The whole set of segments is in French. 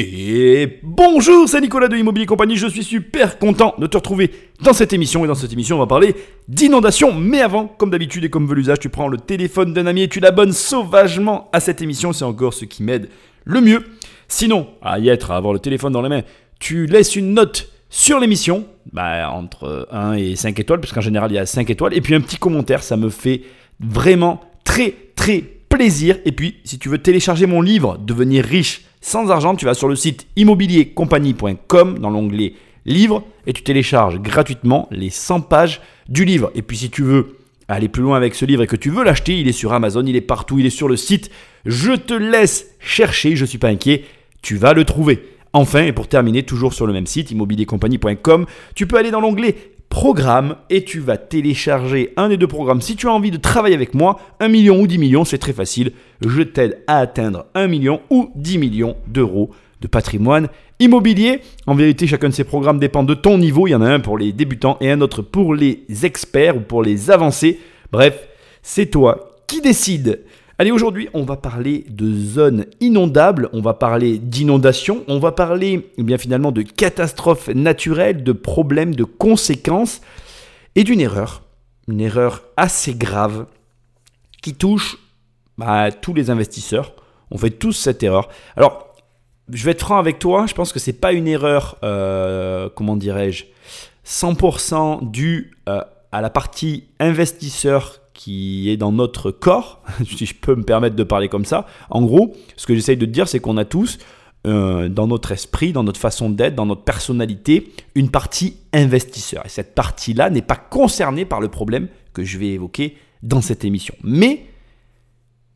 Et bonjour, c'est Nicolas de Immobilier Compagnie, je suis super content de te retrouver dans cette émission. Et dans cette émission, on va parler d'inondation. Mais avant, comme d'habitude et comme veut l'usage, tu prends le téléphone d'un ami et tu l'abonnes sauvagement à cette émission. C'est encore ce qui m'aide le mieux. Sinon, à y être, à avoir le téléphone dans les mains, tu laisses une note sur l'émission, bah, entre 1 et 5 étoiles, puisqu'en général il y a 5 étoiles, et puis un petit commentaire, ça me fait vraiment très très Et puis, si tu veux télécharger mon livre, Devenir riche sans argent, tu vas sur le site immobiliercompagnie.com dans l'onglet livre et tu télécharges gratuitement les 100 pages du livre. Et puis si tu veux aller plus loin avec ce livre et que tu veux l'acheter, il est sur Amazon, il est partout, il est sur le site. Je te laisse chercher, je ne suis pas inquiet, tu vas le trouver. Enfin, et pour terminer, toujours sur le même site, immobiliercompagnie.com, tu peux aller dans l'onglet programme et tu vas télécharger un des deux programmes. Si tu as envie de travailler avec moi, 1 million ou 10 millions, c'est très facile. Je t'aide à atteindre 1 million ou 10 millions d'euros de patrimoine immobilier. En vérité, chacun de ces programmes dépend de ton niveau. Il y en a un pour les débutants et un autre pour les experts ou pour les avancés. Bref, c'est toi qui décides. Allez, aujourd'hui, on va parler de zones inondables, on va parler d'inondations, on va parler eh bien finalement de catastrophes naturelles, de problèmes, de conséquences et d'une erreur, une erreur assez grave qui touche bah, tous les investisseurs. On fait tous cette erreur. Alors, je vais être franc avec toi, je pense que ce n'est pas une erreur, euh, comment dirais-je, 100% due euh, à la partie investisseur qui est dans notre corps, si je peux me permettre de parler comme ça. En gros, ce que j'essaye de dire, c'est qu'on a tous, euh, dans notre esprit, dans notre façon d'être, dans notre personnalité, une partie investisseur. Et cette partie-là n'est pas concernée par le problème que je vais évoquer dans cette émission. Mais,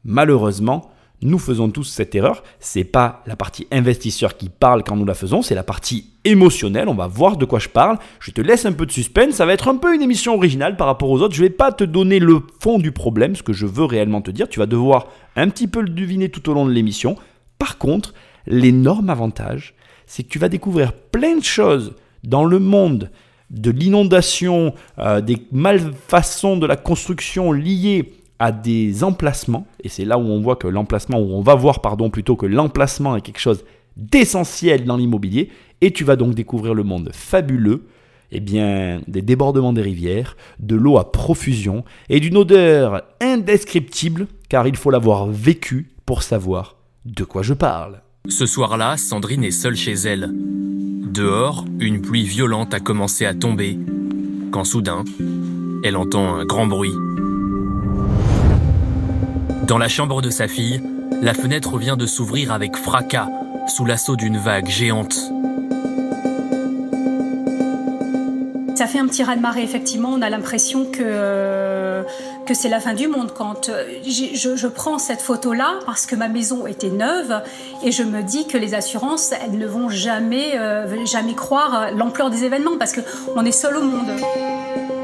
malheureusement, nous faisons tous cette erreur. C'est pas la partie investisseur qui parle quand nous la faisons, c'est la partie émotionnelle. On va voir de quoi je parle. Je te laisse un peu de suspense. Ça va être un peu une émission originale par rapport aux autres. Je vais pas te donner le fond du problème, ce que je veux réellement te dire. Tu vas devoir un petit peu le deviner tout au long de l'émission. Par contre, l'énorme avantage, c'est que tu vas découvrir plein de choses dans le monde de l'inondation, euh, des malfaçons de la construction liées à des emplacements, et c'est là où on voit que l'emplacement, où on va voir pardon plutôt que l'emplacement est quelque chose d'essentiel dans l'immobilier, et tu vas donc découvrir le monde fabuleux, eh bien, des débordements des rivières, de l'eau à profusion, et d'une odeur indescriptible, car il faut l'avoir vécu pour savoir de quoi je parle. Ce soir-là, Sandrine est seule chez elle. Dehors, une pluie violente a commencé à tomber, quand soudain, elle entend un grand bruit. Dans la chambre de sa fille, la fenêtre vient de s'ouvrir avec fracas sous l'assaut d'une vague géante. Ça fait un petit raz-de-marée, effectivement. On a l'impression que, que c'est la fin du monde. Quand euh, je, je prends cette photo-là, parce que ma maison était neuve, et je me dis que les assurances, elles ne vont jamais, euh, jamais croire l'ampleur des événements, parce qu'on est seul au monde.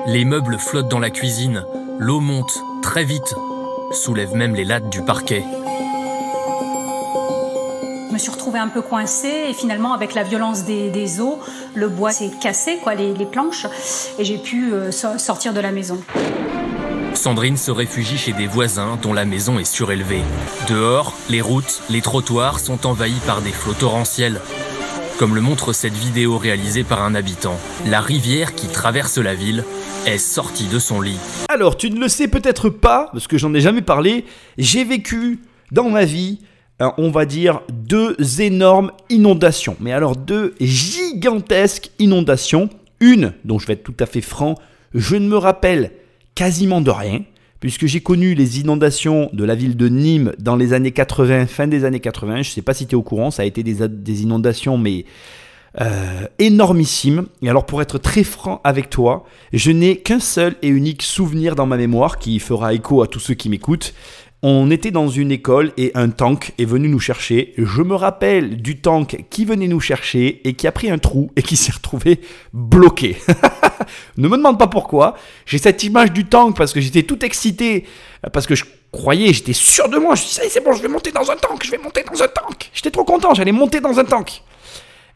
Les meubles flottent dans la cuisine, l'eau monte très vite soulève même les lattes du parquet. Je me suis retrouvée un peu coincée et finalement avec la violence des, eaux, le bois s'est cassé, quoi, les, planches, et j'ai pu euh, sortir de la maison. Sandrine se réfugie chez des voisins dont la maison est surélevée. Dehors, les routes, les trottoirs sont envahis par des flots torrentiels. Comme le montre cette vidéo réalisée par un habitant, la rivière qui traverse la ville est sortie de son lit. Alors, tu ne le sais peut-être pas, parce que j'en ai jamais parlé, j'ai vécu dans ma vie, euh, on va dire, deux énormes inondations. Mais alors, deux gigantesques inondations. Une, dont je vais être tout à fait franc, je ne me rappelle quasiment de rien, puisque j'ai connu les inondations de la ville de Nîmes dans les années 80, fin des années 80. Je ne sais pas si tu es au courant, ça a été des, inondations, mais euh, énormissime. Et alors pour être très franc avec toi, je n'ai qu'un seul et unique souvenir dans ma mémoire qui fera écho à tous ceux qui m'écoutent. On était dans une école et un tank est venu nous chercher. Je me rappelle du tank qui venait nous chercher et qui a pris un trou et qui s'est retrouvé bloqué. ne me demande pas pourquoi. J'ai cette image du tank parce que j'étais tout excité, parce que je croyais, j'étais sûr de moi. Je me suis dit, c'est bon, je vais monter dans un tank, je vais monter dans un tank. J'étais trop content, j'allais monter dans un tank.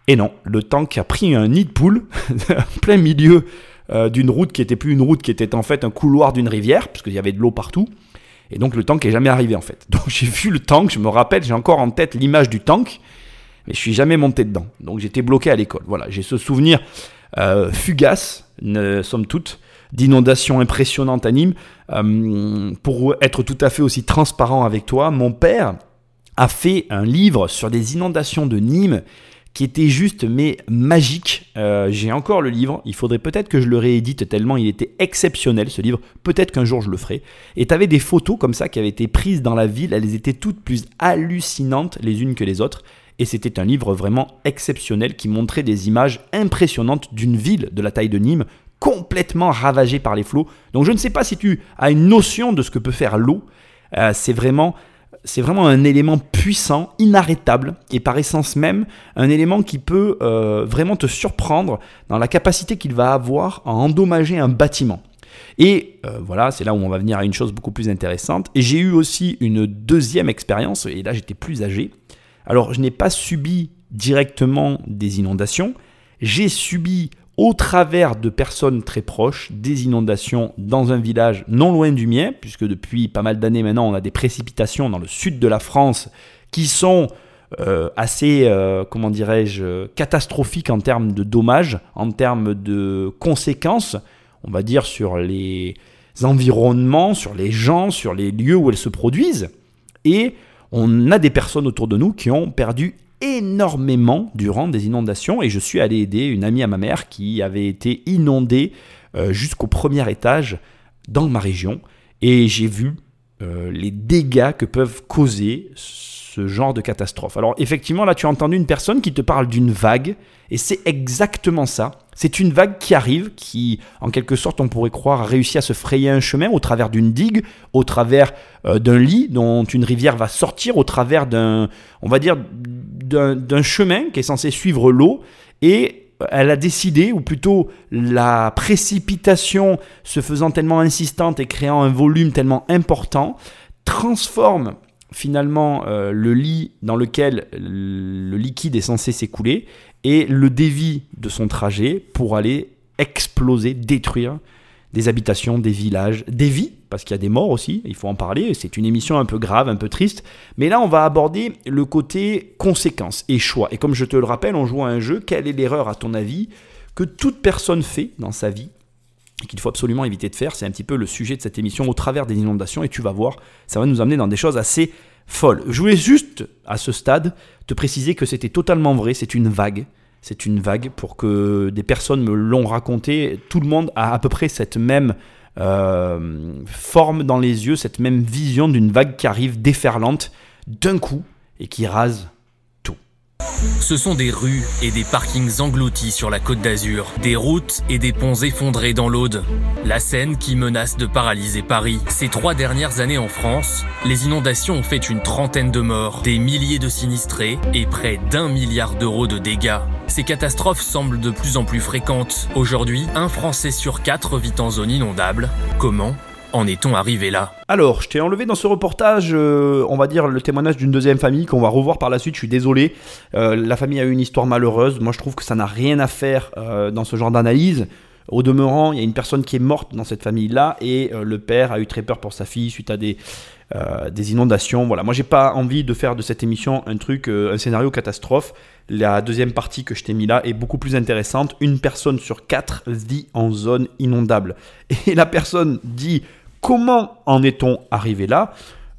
Et non, le tank a pris un nid de poule en plein milieu euh, d'une route qui était plus une route, qui était en fait un couloir d'une rivière, puisqu'il y avait de l'eau partout. Et donc le tank est jamais arrivé en fait. Donc j'ai vu le tank, je me rappelle, j'ai encore en tête l'image du tank. mais je suis jamais monté dedans. Donc j'étais bloqué à l'école. Voilà, j'ai ce souvenir euh, fugace, somme toute, d'inondations impressionnantes à Nîmes. Euh, pour être tout à fait aussi transparent avec toi, mon père a fait un livre sur des inondations de Nîmes qui était juste mais magique. Euh, j'ai encore le livre, il faudrait peut-être que je le réédite tellement il était exceptionnel ce livre, peut-être qu'un jour je le ferai. Et tu avais des photos comme ça qui avaient été prises dans la ville, elles étaient toutes plus hallucinantes les unes que les autres. Et c'était un livre vraiment exceptionnel qui montrait des images impressionnantes d'une ville de la taille de Nîmes, complètement ravagée par les flots. Donc je ne sais pas si tu as une notion de ce que peut faire l'eau. Euh, c'est vraiment c'est vraiment un élément puissant, inarrêtable, et par essence même, un élément qui peut euh, vraiment te surprendre dans la capacité qu'il va avoir à endommager un bâtiment. Et euh, voilà, c'est là où on va venir à une chose beaucoup plus intéressante. Et j'ai eu aussi une deuxième expérience, et là j'étais plus âgé. Alors je n'ai pas subi directement des inondations, j'ai subi au travers de personnes très proches, des inondations dans un village non loin du mien, puisque depuis pas mal d'années maintenant, on a des précipitations dans le sud de la France qui sont euh, assez, euh, comment dirais-je, catastrophiques en termes de dommages, en termes de conséquences, on va dire, sur les environnements, sur les gens, sur les lieux où elles se produisent. Et on a des personnes autour de nous qui ont perdu énormément durant des inondations et je suis allé aider une amie à ma mère qui avait été inondée euh, jusqu'au premier étage dans ma région et j'ai vu euh, les dégâts que peuvent causer ce genre de catastrophe. Alors effectivement, là tu as entendu une personne qui te parle d'une vague, et c'est exactement ça. C'est une vague qui arrive, qui en quelque sorte on pourrait croire a réussi à se frayer un chemin au travers d'une digue, au travers euh, d'un lit dont une rivière va sortir, au travers d'un, on va dire, d'un chemin qui est censé suivre l'eau, et elle a décidé, ou plutôt la précipitation se faisant tellement insistante et créant un volume tellement important, transforme finalement euh, le lit dans lequel le liquide est censé s'écouler et le dévie de son trajet pour aller exploser, détruire des habitations, des villages, des vies, parce qu'il y a des morts aussi, il faut en parler, c'est une émission un peu grave, un peu triste, mais là on va aborder le côté conséquences et choix. Et comme je te le rappelle, on joue à un jeu, quelle est l'erreur à ton avis que toute personne fait dans sa vie et qu'il faut absolument éviter de faire? C'est un petit peu le sujet de cette émission au travers des inondations et tu vas voir, ça va nous amener dans des choses assez folles. Je voulais juste, à ce stade, te préciser que c'était totalement vrai, c'est une vague. C'est une vague pour que des personnes me l'ont raconté. Tout le monde a à peu près cette même euh, forme dans les yeux, cette même vision d'une vague qui arrive déferlante d'un coup et qui rase ce sont des rues et des parkings engloutis sur la côte d'Azur, des routes et des ponts effondrés dans l'Aude. La Seine qui menace de paralyser Paris. Ces trois dernières années en France, les inondations ont fait une trentaine de morts, des milliers de sinistrés et près d'un milliard d'euros de dégâts. Ces catastrophes semblent de plus en plus fréquentes. Aujourd'hui, un Français sur quatre vit en zone inondable. Comment en est-on arrivé là? Alors, je t'ai enlevé dans ce reportage, euh, on va dire, le témoignage d'une deuxième famille qu'on va revoir par la suite. Je suis désolé. Euh, la famille a eu une histoire malheureuse. Moi, je trouve que ça n'a rien à faire euh, dans ce genre d'analyse. Au demeurant, il y a une personne qui est morte dans cette famille-là et le père a eu très peur pour sa fille suite à des, des inondations. Voilà, moi j'ai pas envie de faire de cette émission un truc, un scénario catastrophe. La deuxième partie que je t'ai mis là est beaucoup plus intéressante. Une personne sur quatre vit en zone inondable. Et la personne dit Comment en est-on arrivé là?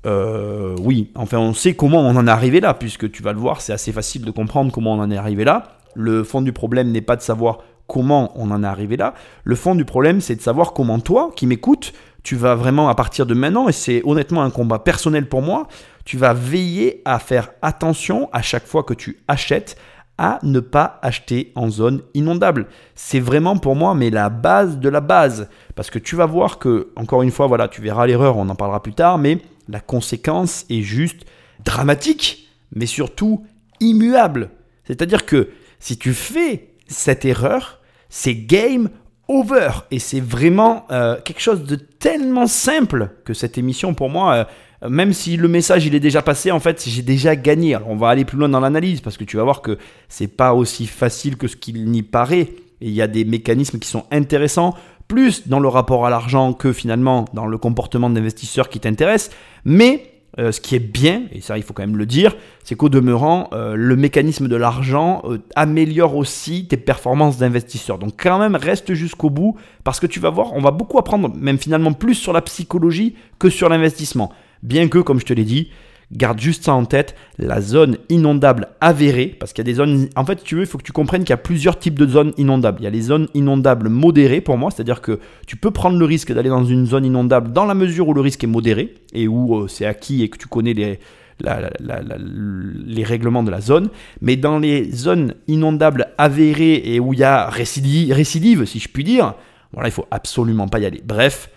Euh, oui, enfin on sait comment on en est arrivé là, puisque tu vas le voir, c'est assez facile de comprendre comment on en est arrivé là. Le fond du problème n'est pas de savoir comment on en est arrivé là. Le fond du problème, c'est de savoir comment toi, qui m'écoutes, tu vas vraiment à partir de maintenant, et c'est honnêtement un combat personnel pour moi, tu vas veiller à faire attention à chaque fois que tu achètes à ne pas acheter en zone inondable. C'est vraiment pour moi mais la base de la base parce que tu vas voir que encore une fois voilà, tu verras l'erreur, on en parlera plus tard mais la conséquence est juste dramatique mais surtout immuable. C'est-à-dire que si tu fais cette erreur, c'est game over et c'est vraiment euh, quelque chose de tellement simple que cette émission pour moi euh, même si le message il est déjà passé, en fait, j'ai déjà gagné. Alors on va aller plus loin dans l'analyse parce que tu vas voir que c'est pas aussi facile que ce qu'il n'y paraît. Et il y a des mécanismes qui sont intéressants, plus dans le rapport à l'argent que finalement dans le comportement d'investisseurs qui t'intéresse. Mais Euh, ce qui est bien, et ça il faut quand même le dire, c'est qu'au demeurant, euh, le mécanisme de l'argent euh, améliore aussi tes performances d'investisseur. Donc quand même, reste jusqu'au bout, parce que tu vas voir, on va beaucoup apprendre, même finalement plus sur la psychologie que sur l'investissement. Bien que, comme je te l'ai dit, Garde juste ça en tête, la zone inondable avérée, parce qu'il y a des zones, en fait, tu veux, il faut que tu comprennes qu'il y a plusieurs types de zones inondables. Il y a les zones inondables modérées pour moi, c'est-à-dire que tu peux prendre le risque d'aller dans une zone inondable dans la mesure où le risque est modéré et où euh, c'est acquis et que tu connais les, les règlements de la zone, mais dans les zones inondables avérées et où il y a récidive, récidive si je puis dire, voilà, il faut absolument pas y aller. Bref,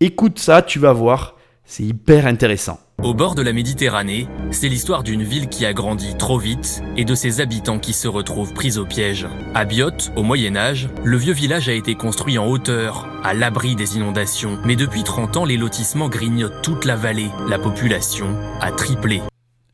écoute ça, tu vas voir, c'est hyper intéressant. Au bord de la Méditerranée, c'est l'histoire d'une ville qui a grandi trop vite et de ses habitants qui se retrouvent pris au piège. À Biot, au Moyen Âge, le vieux village a été construit en hauteur, à l'abri des inondations. Mais depuis 30 ans, les lotissements grignotent toute la vallée. La population a triplé.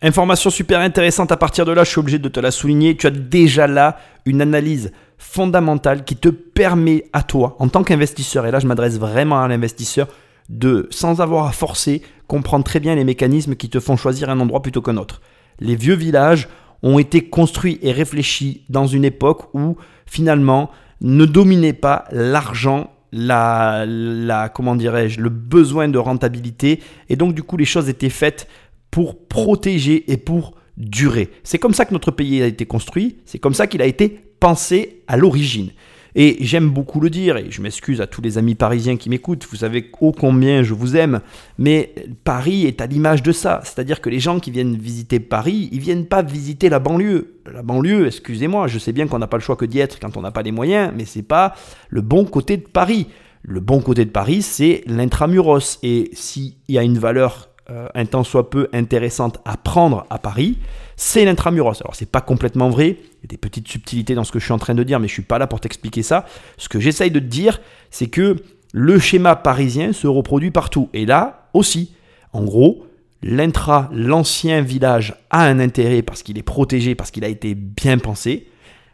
Information super intéressante à partir de là, je suis obligé de te la souligner. Tu as déjà là une analyse fondamentale qui te permet à toi, en tant qu'investisseur, et là je m'adresse vraiment à l'investisseur, de, sans avoir à forcer, comprendre très bien les mécanismes qui te font choisir un endroit plutôt qu'un autre. Les vieux villages ont été construits et réfléchis dans une époque où finalement ne dominait pas l'argent, la, la comment dirais-je, le besoin de rentabilité et donc du coup les choses étaient faites pour protéger et pour durer. C'est comme ça que notre pays a été construit, c'est comme ça qu'il a été pensé à l'origine. Et j'aime beaucoup le dire, et je m'excuse à tous les amis parisiens qui m'écoutent, vous savez ô combien je vous aime, mais Paris est à l'image de ça. C'est-à-dire que les gens qui viennent visiter Paris, ils viennent pas visiter la banlieue. La banlieue, excusez-moi, je sais bien qu'on n'a pas le choix que d'y être quand on n'a pas les moyens, mais c'est pas le bon côté de Paris. Le bon côté de Paris, c'est l'intramuros. Et s'il y a une valeur euh, un tant soit peu intéressante à prendre à Paris, c'est l'intramuros. Alors c'est pas complètement vrai, il y a des petites subtilités dans ce que je suis en train de dire, mais je suis pas là pour t'expliquer ça. Ce que j'essaye de te dire, c'est que le schéma parisien se reproduit partout. Et là aussi, en gros, l'intra, l'ancien village a un intérêt parce qu'il est protégé, parce qu'il a été bien pensé.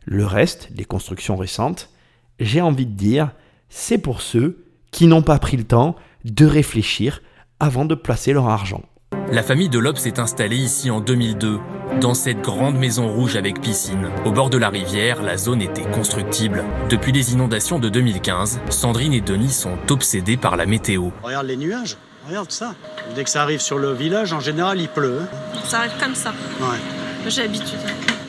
Le reste, les constructions récentes, j'ai envie de dire, c'est pour ceux qui n'ont pas pris le temps de réfléchir avant de placer leur argent. La famille de Loeb s'est installée ici en 2002, dans cette grande maison rouge avec piscine. Au bord de la rivière, la zone était constructible. Depuis les inondations de 2015, Sandrine et Denis sont obsédés par la météo. Regarde les nuages, regarde ça. Dès que ça arrive sur le village, en général, il pleut. Hein. Ça arrive comme ça. Ouais. J'ai l'habitude.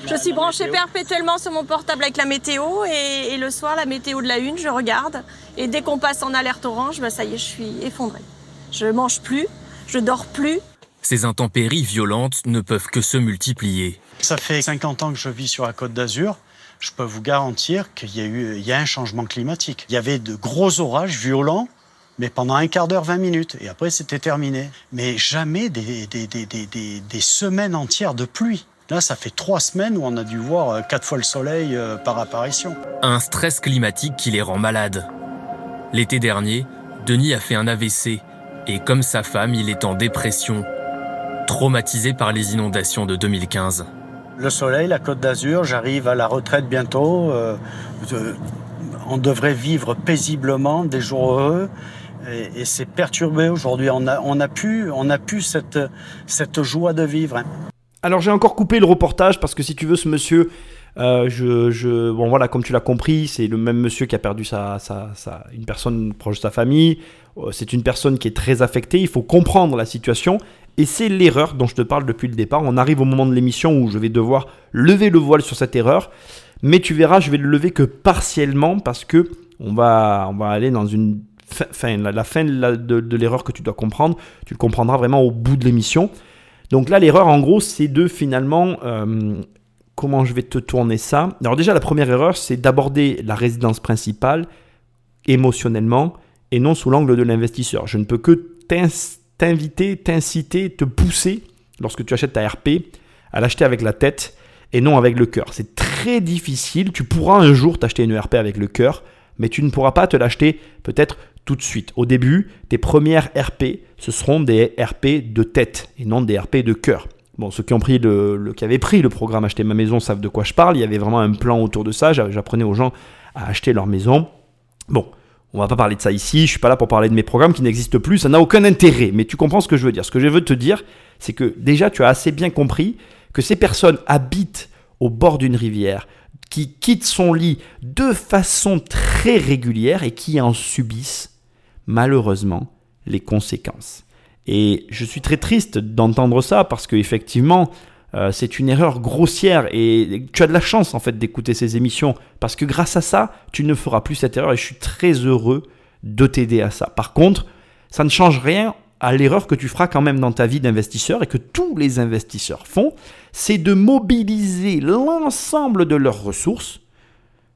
Je suis branchée perpétuellement sur mon portable avec la météo et, et le soir, la météo de la une, je regarde. Et dès qu'on passe en alerte orange, bah ça y est, je suis effondrée. Je mange plus, je dors plus. Ces intempéries violentes ne peuvent que se multiplier. Ça fait 50 ans que je vis sur la côte d'Azur. Je peux vous garantir qu'il y a eu il y a un changement climatique. Il y avait de gros orages violents, mais pendant un quart d'heure, 20 minutes. Et après, c'était terminé. Mais jamais des, des, des, des, semaines entières de pluie. Là, ça fait trois semaines où on a dû voir euh, quatre fois le soleil euh, par apparition. Un stress climatique qui les rend malades. L'été dernier, Denis a fait un AVC et comme sa femme, il est en dépression, traumatisé par les inondations de 2015. Le soleil, la côte d'Azur, j'arrive à la retraite bientôt. Euh, on devrait vivre paisiblement des jours heureux. Et, c'est perturbé aujourd'hui. On a, on a pu, on a pu cette, cette joie de vivre. Alors j'ai encore coupé le reportage parce que si tu veux, ce monsieur, euh, je, je, bon voilà, comme tu l'as compris, c'est le même monsieur qui a perdu sa, sa, sa, une personne proche de sa famille. Euh, c'est une personne qui est très affectée. Il faut comprendre la situation. Et c'est l'erreur dont je te parle depuis le départ. On arrive au moment de l'émission où je vais devoir lever le voile sur cette erreur. Mais tu verras, je vais le lever que partiellement parce que on va, on va aller dans une fin, la, fin de, l'erreur que tu dois comprendre. Tu le comprendras vraiment au bout de l'émission. Donc là, l'erreur, en gros, c'est de finalement euh, comment je vais te tourner ça? Alors déjà, la première erreur, c'est d'aborder la résidence principale émotionnellement et non sous l'angle de l'investisseur. Je ne peux que t'inviter, t'inciter, te pousser, lorsque tu achètes ta RP, à l'acheter avec la tête et non avec le cœur. C'est très difficile. Tu pourras un jour t'acheter une RP avec le cœur, mais tu ne pourras pas te l'acheter peut-être tout de suite. Au début, tes premières RP, ce seront des RP de tête et non des RP de cœur. Bon, ceux qui ont pris le, qui avaient pris le programme Acheter ma maison savent de quoi je parle. Il y avait vraiment un plan autour de ça. J'apprenais aux gens à acheter leur maison. Bon, On va pas parler de ça ici, je suis pas là pour parler de mes programmes qui n'existent plus, ça n'a aucun intérêt. Mais tu comprends ce que je veux dire. Ce que je veux te dire, c'est que déjà tu as assez bien compris que ces personnes habitent au bord d'une rivière, qui quittent son lit de façon très régulière et qui en subissent malheureusement les conséquences. Et je suis très triste d'entendre ça parce qu'effectivement, euh, c'est une erreur grossière et tu as de la chance en fait d'écouter ces émissions parce que grâce à ça, tu ne feras plus cette erreur et je suis très heureux de t'aider à ça. Par contre, ça ne change rien à l'erreur que tu feras quand même dans ta vie d'investisseur et que tous les investisseurs font, c'est de mobiliser l'ensemble de leurs ressources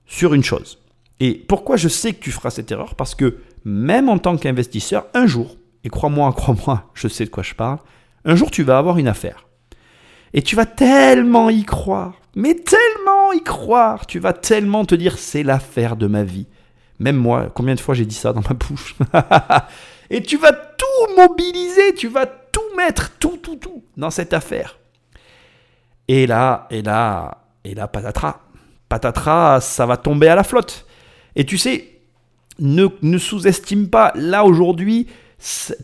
sur une chose. Et pourquoi je sais que tu feras cette erreur? Parce que même en tant qu'investisseur, un jour, et crois-moi, crois-moi, je sais de quoi je parle, un jour tu vas avoir une affaire. Et tu vas tellement y croire, mais tellement y croire, tu vas tellement te dire c'est l'affaire de ma vie. Même moi, combien de fois j'ai dit ça dans ma bouche Et tu vas tout mobiliser, tu vas tout mettre, tout, tout, tout, dans cette affaire. Et là, et là, et là, patatras. Patatras, ça va tomber à la flotte. Et tu sais, ne, ne sous-estime pas, là aujourd'hui,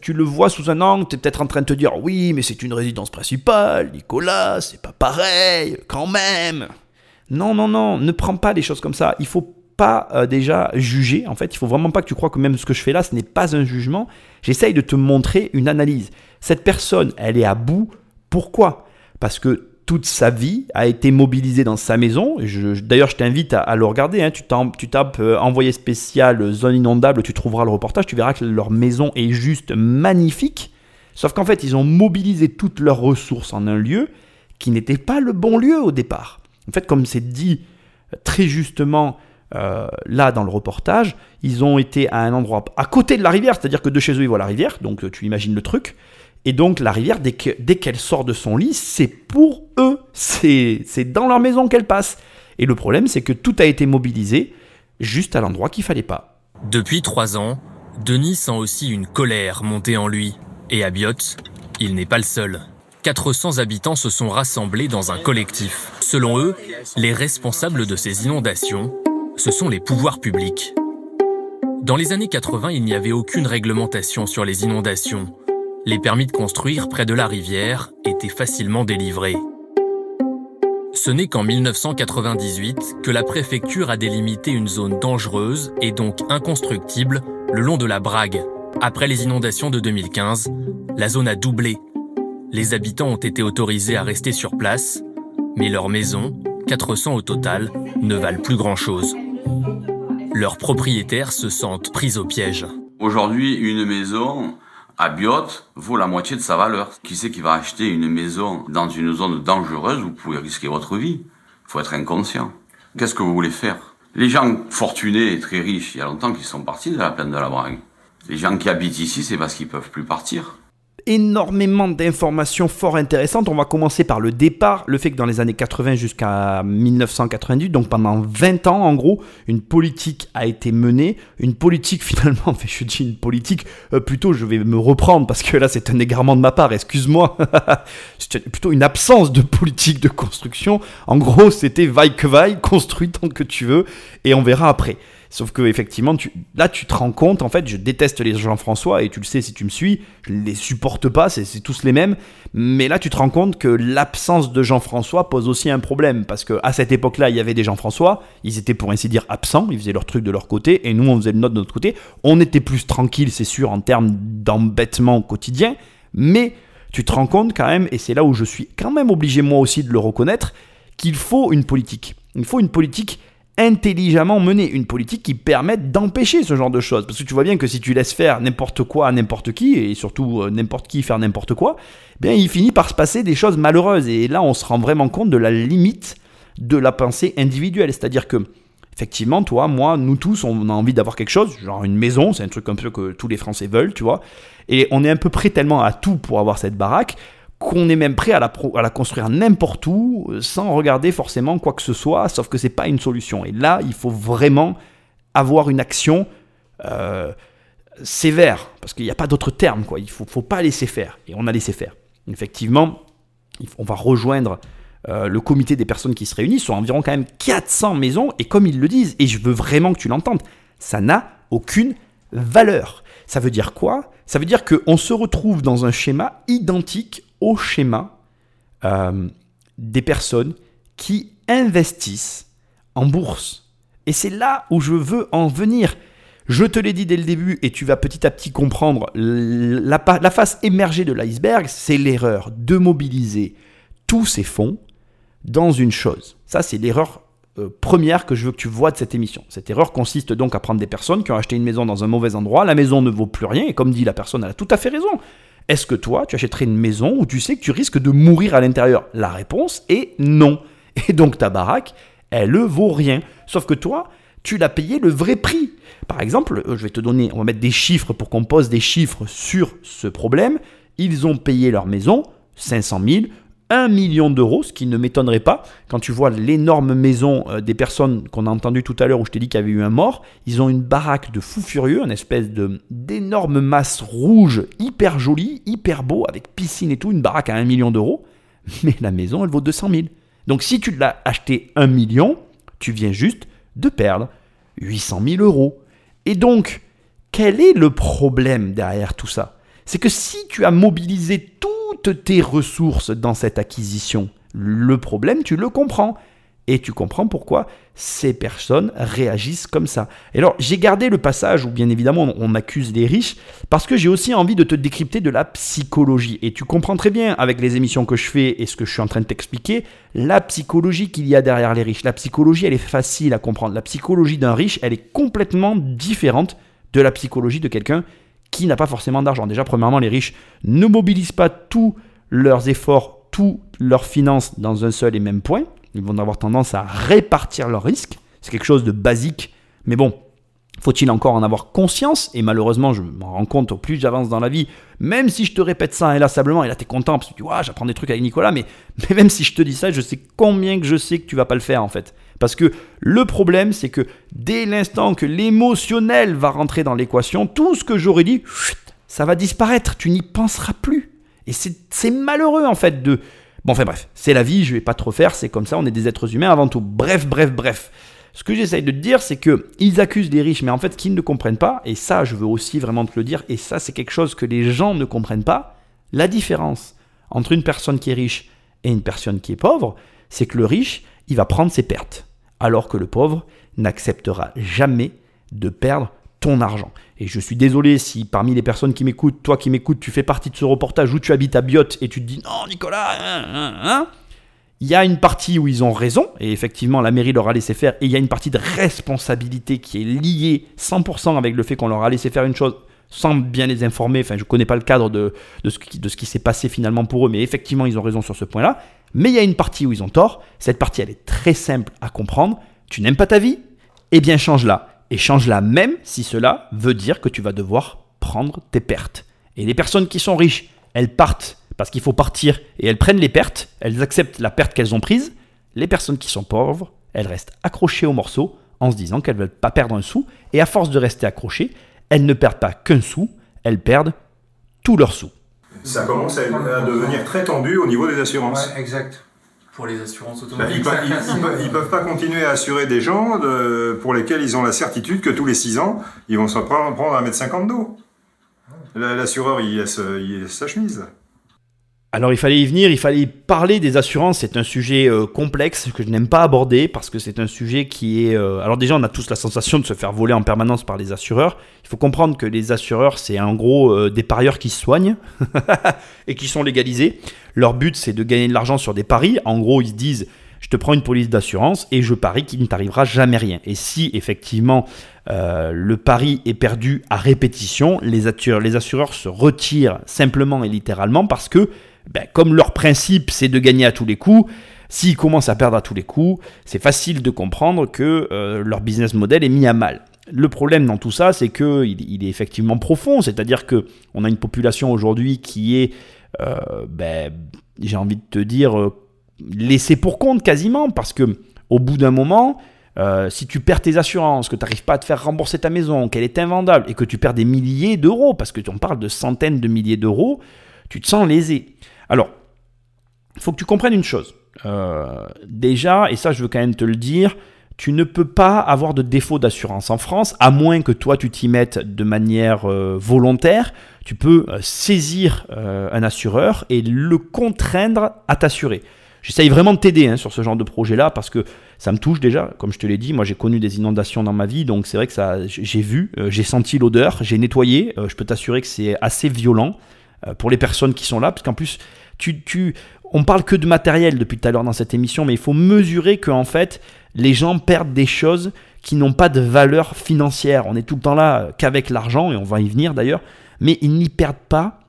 tu le vois sous un angle, tu es peut-être en train de te dire oui, mais c'est une résidence principale, Nicolas, c'est pas pareil, quand même. Non, non, non, ne prends pas les choses comme ça. Il faut pas euh, déjà juger. En fait, il faut vraiment pas que tu crois que même ce que je fais là, ce n'est pas un jugement. J'essaye de te montrer une analyse. Cette personne, elle est à bout. Pourquoi? Parce que toute sa vie a été mobilisée dans sa maison. D'ailleurs, je t'invite à, le regarder. Hein. Tu, tu, tapes euh, envoyé spécial zone inondable, tu trouveras le reportage. Tu verras que leur maison est juste magnifique. Sauf qu'en fait, ils ont mobilisé toutes leurs ressources en un lieu qui n'était pas le bon lieu au départ. En fait, comme c'est dit très justement euh, là dans le reportage, ils ont été à un endroit à côté de la rivière, c'est-à-dire que de chez eux ils voient la rivière, donc euh, tu imagines le truc. Et donc la rivière, dès qu'elle sort de son lit, c'est pour eux, c'est dans leur maison qu'elle passe. Et le problème, c'est que tout a été mobilisé juste à l'endroit qu'il fallait pas. Depuis trois ans, Denis sent aussi une colère monter en lui. Et à Biot, il n'est pas le seul. 400 habitants se sont rassemblés dans un collectif. Selon eux, les responsables de ces inondations ce sont les pouvoirs publics. Dans les années 80, il n'y avait aucune réglementation sur les inondations. Les permis de construire près de la rivière étaient facilement délivrés. Ce n'est qu'en 1998 que la préfecture a délimité une zone dangereuse et donc inconstructible le long de la Brague. Après les inondations de 2015, la zone a doublé. Les habitants ont été autorisés à rester sur place, mais leurs maisons, 400 au total, ne valent plus grand-chose. Leurs propriétaires se sentent pris au piège. Aujourd'hui, une maison à vaut la moitié de sa valeur. Qui c'est qui va acheter une maison dans une zone dangereuse où vous pouvez risquer votre vie? Faut être inconscient. Qu'est-ce que vous voulez faire? Les gens fortunés et très riches, il y a longtemps qu'ils sont partis de la plaine de la Brague. Les gens qui habitent ici, c'est parce qu'ils peuvent plus partir énormément d'informations fort intéressantes. On va commencer par le départ, le fait que dans les années 80 jusqu'à 1998, donc pendant 20 ans en gros, une politique a été menée. Une politique finalement, je dis une politique, euh, plutôt je vais me reprendre parce que là c'est un égarement de ma part, excuse-moi. c'est plutôt une absence de politique de construction. En gros c'était vaille que vaille, construis tant que tu veux et on verra après. Sauf que effectivement, là, tu te rends compte, en fait, je déteste les Jean-François, et tu le sais si tu me suis, je les supporte pas, c'est tous les mêmes. Mais là, tu te rends compte que l'absence de Jean-François pose aussi un problème, parce que à cette époque-là, il y avait des Jean-François, ils étaient pour ainsi dire absents, ils faisaient leur truc de leur côté, et nous, on faisait le nôtre de notre côté. On était plus tranquille, c'est sûr, en termes d'embêtement quotidien, mais tu te rends compte quand même, et c'est là où je suis quand même obligé moi aussi de le reconnaître, qu'il faut une politique. Il faut une politique intelligemment mener une politique qui permette d'empêcher ce genre de choses. Parce que tu vois bien que si tu laisses faire n'importe quoi à n'importe qui, et surtout euh, n'importe qui faire n'importe quoi, eh bien il finit par se passer des choses malheureuses. Et là, on se rend vraiment compte de la limite de la pensée individuelle. C'est-à-dire que, effectivement, toi, moi, nous tous, on a envie d'avoir quelque chose, genre une maison, c'est un truc comme ça que tous les Français veulent, tu vois. Et on est un peu prêt tellement à tout pour avoir cette baraque qu'on est même prêt à la, construire n'importe où, euh, sans regarder forcément quoi que ce soit, sauf que c'est pas une solution. Et là, il faut vraiment avoir une action euh, sévère, parce qu'il n'y a pas d'autre terme. Il faut, faut pas laisser faire. Et on a laissé faire. Effectivement, on va rejoindre euh, le comité des personnes qui se réunissent, sont environ quand même 400 maisons, et comme ils le disent, et je veux vraiment que tu l'entendes, ça n'a aucune valeur. Ça veut dire quoi? Ça veut dire qu'on se retrouve dans un schéma identique au schéma euh, des personnes qui investissent en bourse. Et c'est là où je veux en venir. Je te l'ai dit dès le début et tu vas petit à petit comprendre la, face émergée de l'iceberg, c'est l'erreur de mobiliser tous ces fonds dans une chose. Ça, c'est l'erreur euh, première que je veux que tu vois de cette émission. Cette erreur consiste donc à prendre des personnes qui ont acheté une maison dans un mauvais endroit, la maison ne vaut plus rien, et comme dit la personne, elle a tout à fait raison. Est-ce que toi, tu achèterais une maison où tu sais que tu risques de mourir à l'intérieur? La réponse est non. Et donc ta baraque, elle ne vaut rien. Sauf que toi, tu l'as payé le vrai prix. Par exemple, euh, je vais te donner, on va mettre des chiffres pour qu'on pose des chiffres sur ce problème. Ils ont payé leur maison 500 000, 1 million d'euros, ce qui ne m'étonnerait pas quand tu vois l'énorme maison euh, des personnes qu'on a entendues tout à l'heure où je t'ai dit qu'il y avait eu un mort. Ils ont une baraque de fou furieux, une espèce de d'énorme masse rouge, hyper jolie, hyper beau, avec piscine et tout, une baraque à 1 million d'euros. Mais la maison, elle vaut 200 000. Donc si tu l'as acheté 1 million, tu viens juste de perdre 800 000 euros. Et donc, quel est le problème derrière tout ça? C'est que si tu as mobilisé tout tes ressources dans cette acquisition. Le problème, tu le comprends. Et tu comprends pourquoi ces personnes réagissent comme ça. Et alors, j'ai gardé le passage où, bien évidemment, on accuse les riches, parce que j'ai aussi envie de te décrypter de la psychologie. Et tu comprends très bien, avec les émissions que je fais et ce que je suis en train de t'expliquer, la psychologie qu'il y a derrière les riches. La psychologie, elle est facile à comprendre. La psychologie d'un riche, elle est complètement différente de la psychologie de quelqu'un qui n'a pas forcément d'argent. Déjà, premièrement, les riches ne mobilisent pas tous leurs efforts, toutes leurs finances dans un seul et même point. Ils vont avoir tendance à répartir leurs risques. C'est quelque chose de basique. Mais bon, faut-il encore en avoir conscience? Et malheureusement, je m'en rends compte au plus j'avance dans la vie, même si je te répète ça inlassablement, et là tu es content parce que tu vois, j'apprends des trucs avec Nicolas, mais, mais même si je te dis ça, je sais combien que je sais que tu vas pas le faire en fait. Parce que le problème, c'est que dès l'instant que l'émotionnel va rentrer dans l'équation, tout ce que j'aurais dit, ça va disparaître, tu n'y penseras plus. Et c'est malheureux en fait de... Bon, enfin bref, c'est la vie, je vais pas trop faire, c'est comme ça, on est des êtres humains avant tout. Bref, bref, bref. Ce que j'essaye de te dire, c'est que ils accusent les riches, mais en fait, qu'ils ne comprennent pas, et ça, je veux aussi vraiment te le dire, et ça, c'est quelque chose que les gens ne comprennent pas, la différence entre une personne qui est riche et une personne qui est pauvre, c'est que le riche, il va prendre ses pertes alors que le pauvre n'acceptera jamais de perdre ton argent. Et je suis désolé si parmi les personnes qui m'écoutent, toi qui m'écoutes, tu fais partie de ce reportage où tu habites à Biot et tu te dis non Nicolas, hein, hein, hein. il y a une partie où ils ont raison, et effectivement la mairie leur a laissé faire, et il y a une partie de responsabilité qui est liée 100% avec le fait qu'on leur a laissé faire une chose sans bien les informer, enfin je ne connais pas le cadre de, de ce qui, de ce qui s'est passé finalement pour eux, mais effectivement ils ont raison sur ce point-là, mais il y a une partie où ils ont tort. Cette partie, elle est très simple à comprendre. Tu n'aimes pas ta vie? Eh bien, change-la. Et change-la même si cela veut dire que tu vas devoir prendre tes pertes. Et les personnes qui sont riches, elles partent parce qu'il faut partir et elles prennent les pertes, elles acceptent la perte qu'elles ont prise. Les personnes qui sont pauvres, elles restent accrochées au morceau en se disant qu'elles ne veulent pas perdre un sou. Et à force de rester accrochées, elles ne perdent pas qu'un sou, elles perdent tous leurs sous ça commence à, devenir très tendu au niveau des assurances. exact. Pour les assurances automobiles. Bah, ils, ne peuvent, pas continuer à assurer des gens pour lesquels ils ont la certitude que tous les 6 ans, ils vont se prendre un mètre 50 d'eau. L'assureur, il laisse sa chemise. Alors il fallait y venir, il fallait parler des assurances. C'est un sujet euh, complexe que je n'aime pas aborder parce que c'est un sujet qui est... Euh, alors déjà on a tous la sensation de se faire voler en permanence par les assureurs. Il faut comprendre que les assureurs c'est en gros euh, des parieurs qui se soignent et qui sont légalisés. Leur but c'est de gagner de l'argent sur des paris. En gros ils se disent je te prends une police d'assurance et je parie qu'il ne t'arrivera jamais rien. Et si effectivement le pari est perdu à répétition, les les assureurs se retirent simplement et littéralement parce que ben, comme leur principe c'est de gagner à tous les coups, s'ils commencent à perdre à tous les coups, c'est facile de comprendre que euh, leur business model est mis à mal. Le problème dans tout ça, c'est qu'il il est effectivement profond, c'est-à-dire que on a une population aujourd'hui qui est, euh, ben, j'ai envie de te dire, euh, laissée pour compte quasiment, parce que au bout d'un moment, si tu perds tes assurances, que tu n'arrives pas à te faire rembourser ta maison, qu'elle est invendable et que tu perds des milliers d'euros, parce que tu en de centaines de milliers d'euros, tu te sens lésé. Alors, il faut que tu comprennes une chose. Euh, déjà, et ça je veux quand même te le dire, tu ne peux pas avoir de défaut d'assurance en France, à moins que toi tu t'y mettes de manière euh, volontaire. Tu peux euh, saisir un assureur et le contraindre à t'assurer. J'essaye vraiment de t'aider hein, sur ce genre de projet-là parce que ça me touche déjà. Comme je te l'ai dit, moi j'ai connu des inondations dans ma vie, donc c'est vrai que ça, j'ai vu, j'ai senti l'odeur, j'ai nettoyé. je peux t'assurer que c'est assez violent pour les personnes qui sont là, parce qu'en plus, tu, tu, on parle que de matériel depuis tout à l'heure dans cette émission, mais il faut mesurer que en fait, les gens perdent des choses qui n'ont pas de valeur financière. On est tout le temps là qu'avec l'argent, et on va y venir d'ailleurs, mais ils n'y perdent pas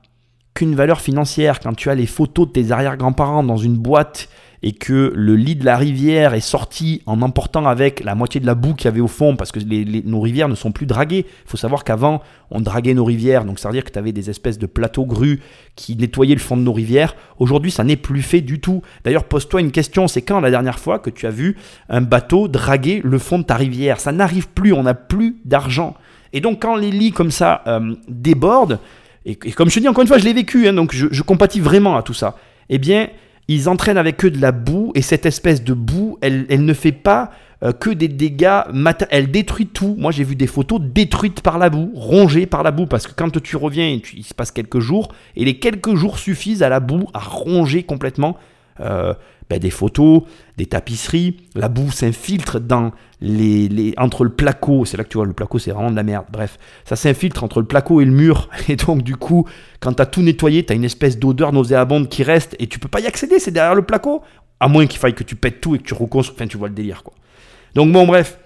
qu'une valeur financière. Quand tu as les photos de tes arrière-grands-parents dans une boîte et que le lit de la rivière est sorti en emportant avec la moitié de la boue qu'il y avait au fond, parce que nos rivières ne sont plus draguées. Il faut savoir qu'avant, on draguait nos rivières, donc ça veut dire que tu avais des espèces de plateaux grues qui nettoyaient le fond de nos rivières. Aujourd'hui, ça n'est plus fait du tout. D'ailleurs, pose-toi une question, c'est quand la dernière fois que tu as vu un bateau draguer le fond de ta rivière? Ça n'arrive plus, on n'a plus d'argent. Et donc quand les lits comme ça euh, débordent, et, comme je te dis encore une fois, je l'ai vécu, hein, donc je, je compatis vraiment à tout ça, eh bien ils entraînent avec eux de la boue, et cette espèce de boue, elle, ne fait pas euh, que des dégâts, elle détruit tout. Moi j'ai vu des photos détruites par la boue, rongées par la boue, parce que quand tu reviens, il se passe quelques jours, et les quelques jours suffisent à la boue à ronger complètement euh, ben, des photos, des tapisseries, la boue s'infiltre dans les, entre le placo, c'est là que tu vois le placo c'est vraiment de la merde, bref, ça s'infiltre entre le placo et le mur, et donc du coup, quand tu as tout nettoyé, tu as une espèce d'odeur nauséabonde qui reste, et tu peux pas y accéder, c'est derrière le placo, à moins qu'il faille que tu pètes tout et que tu reconstruis, enfin tu vois le délire quoi. Donc bon bref,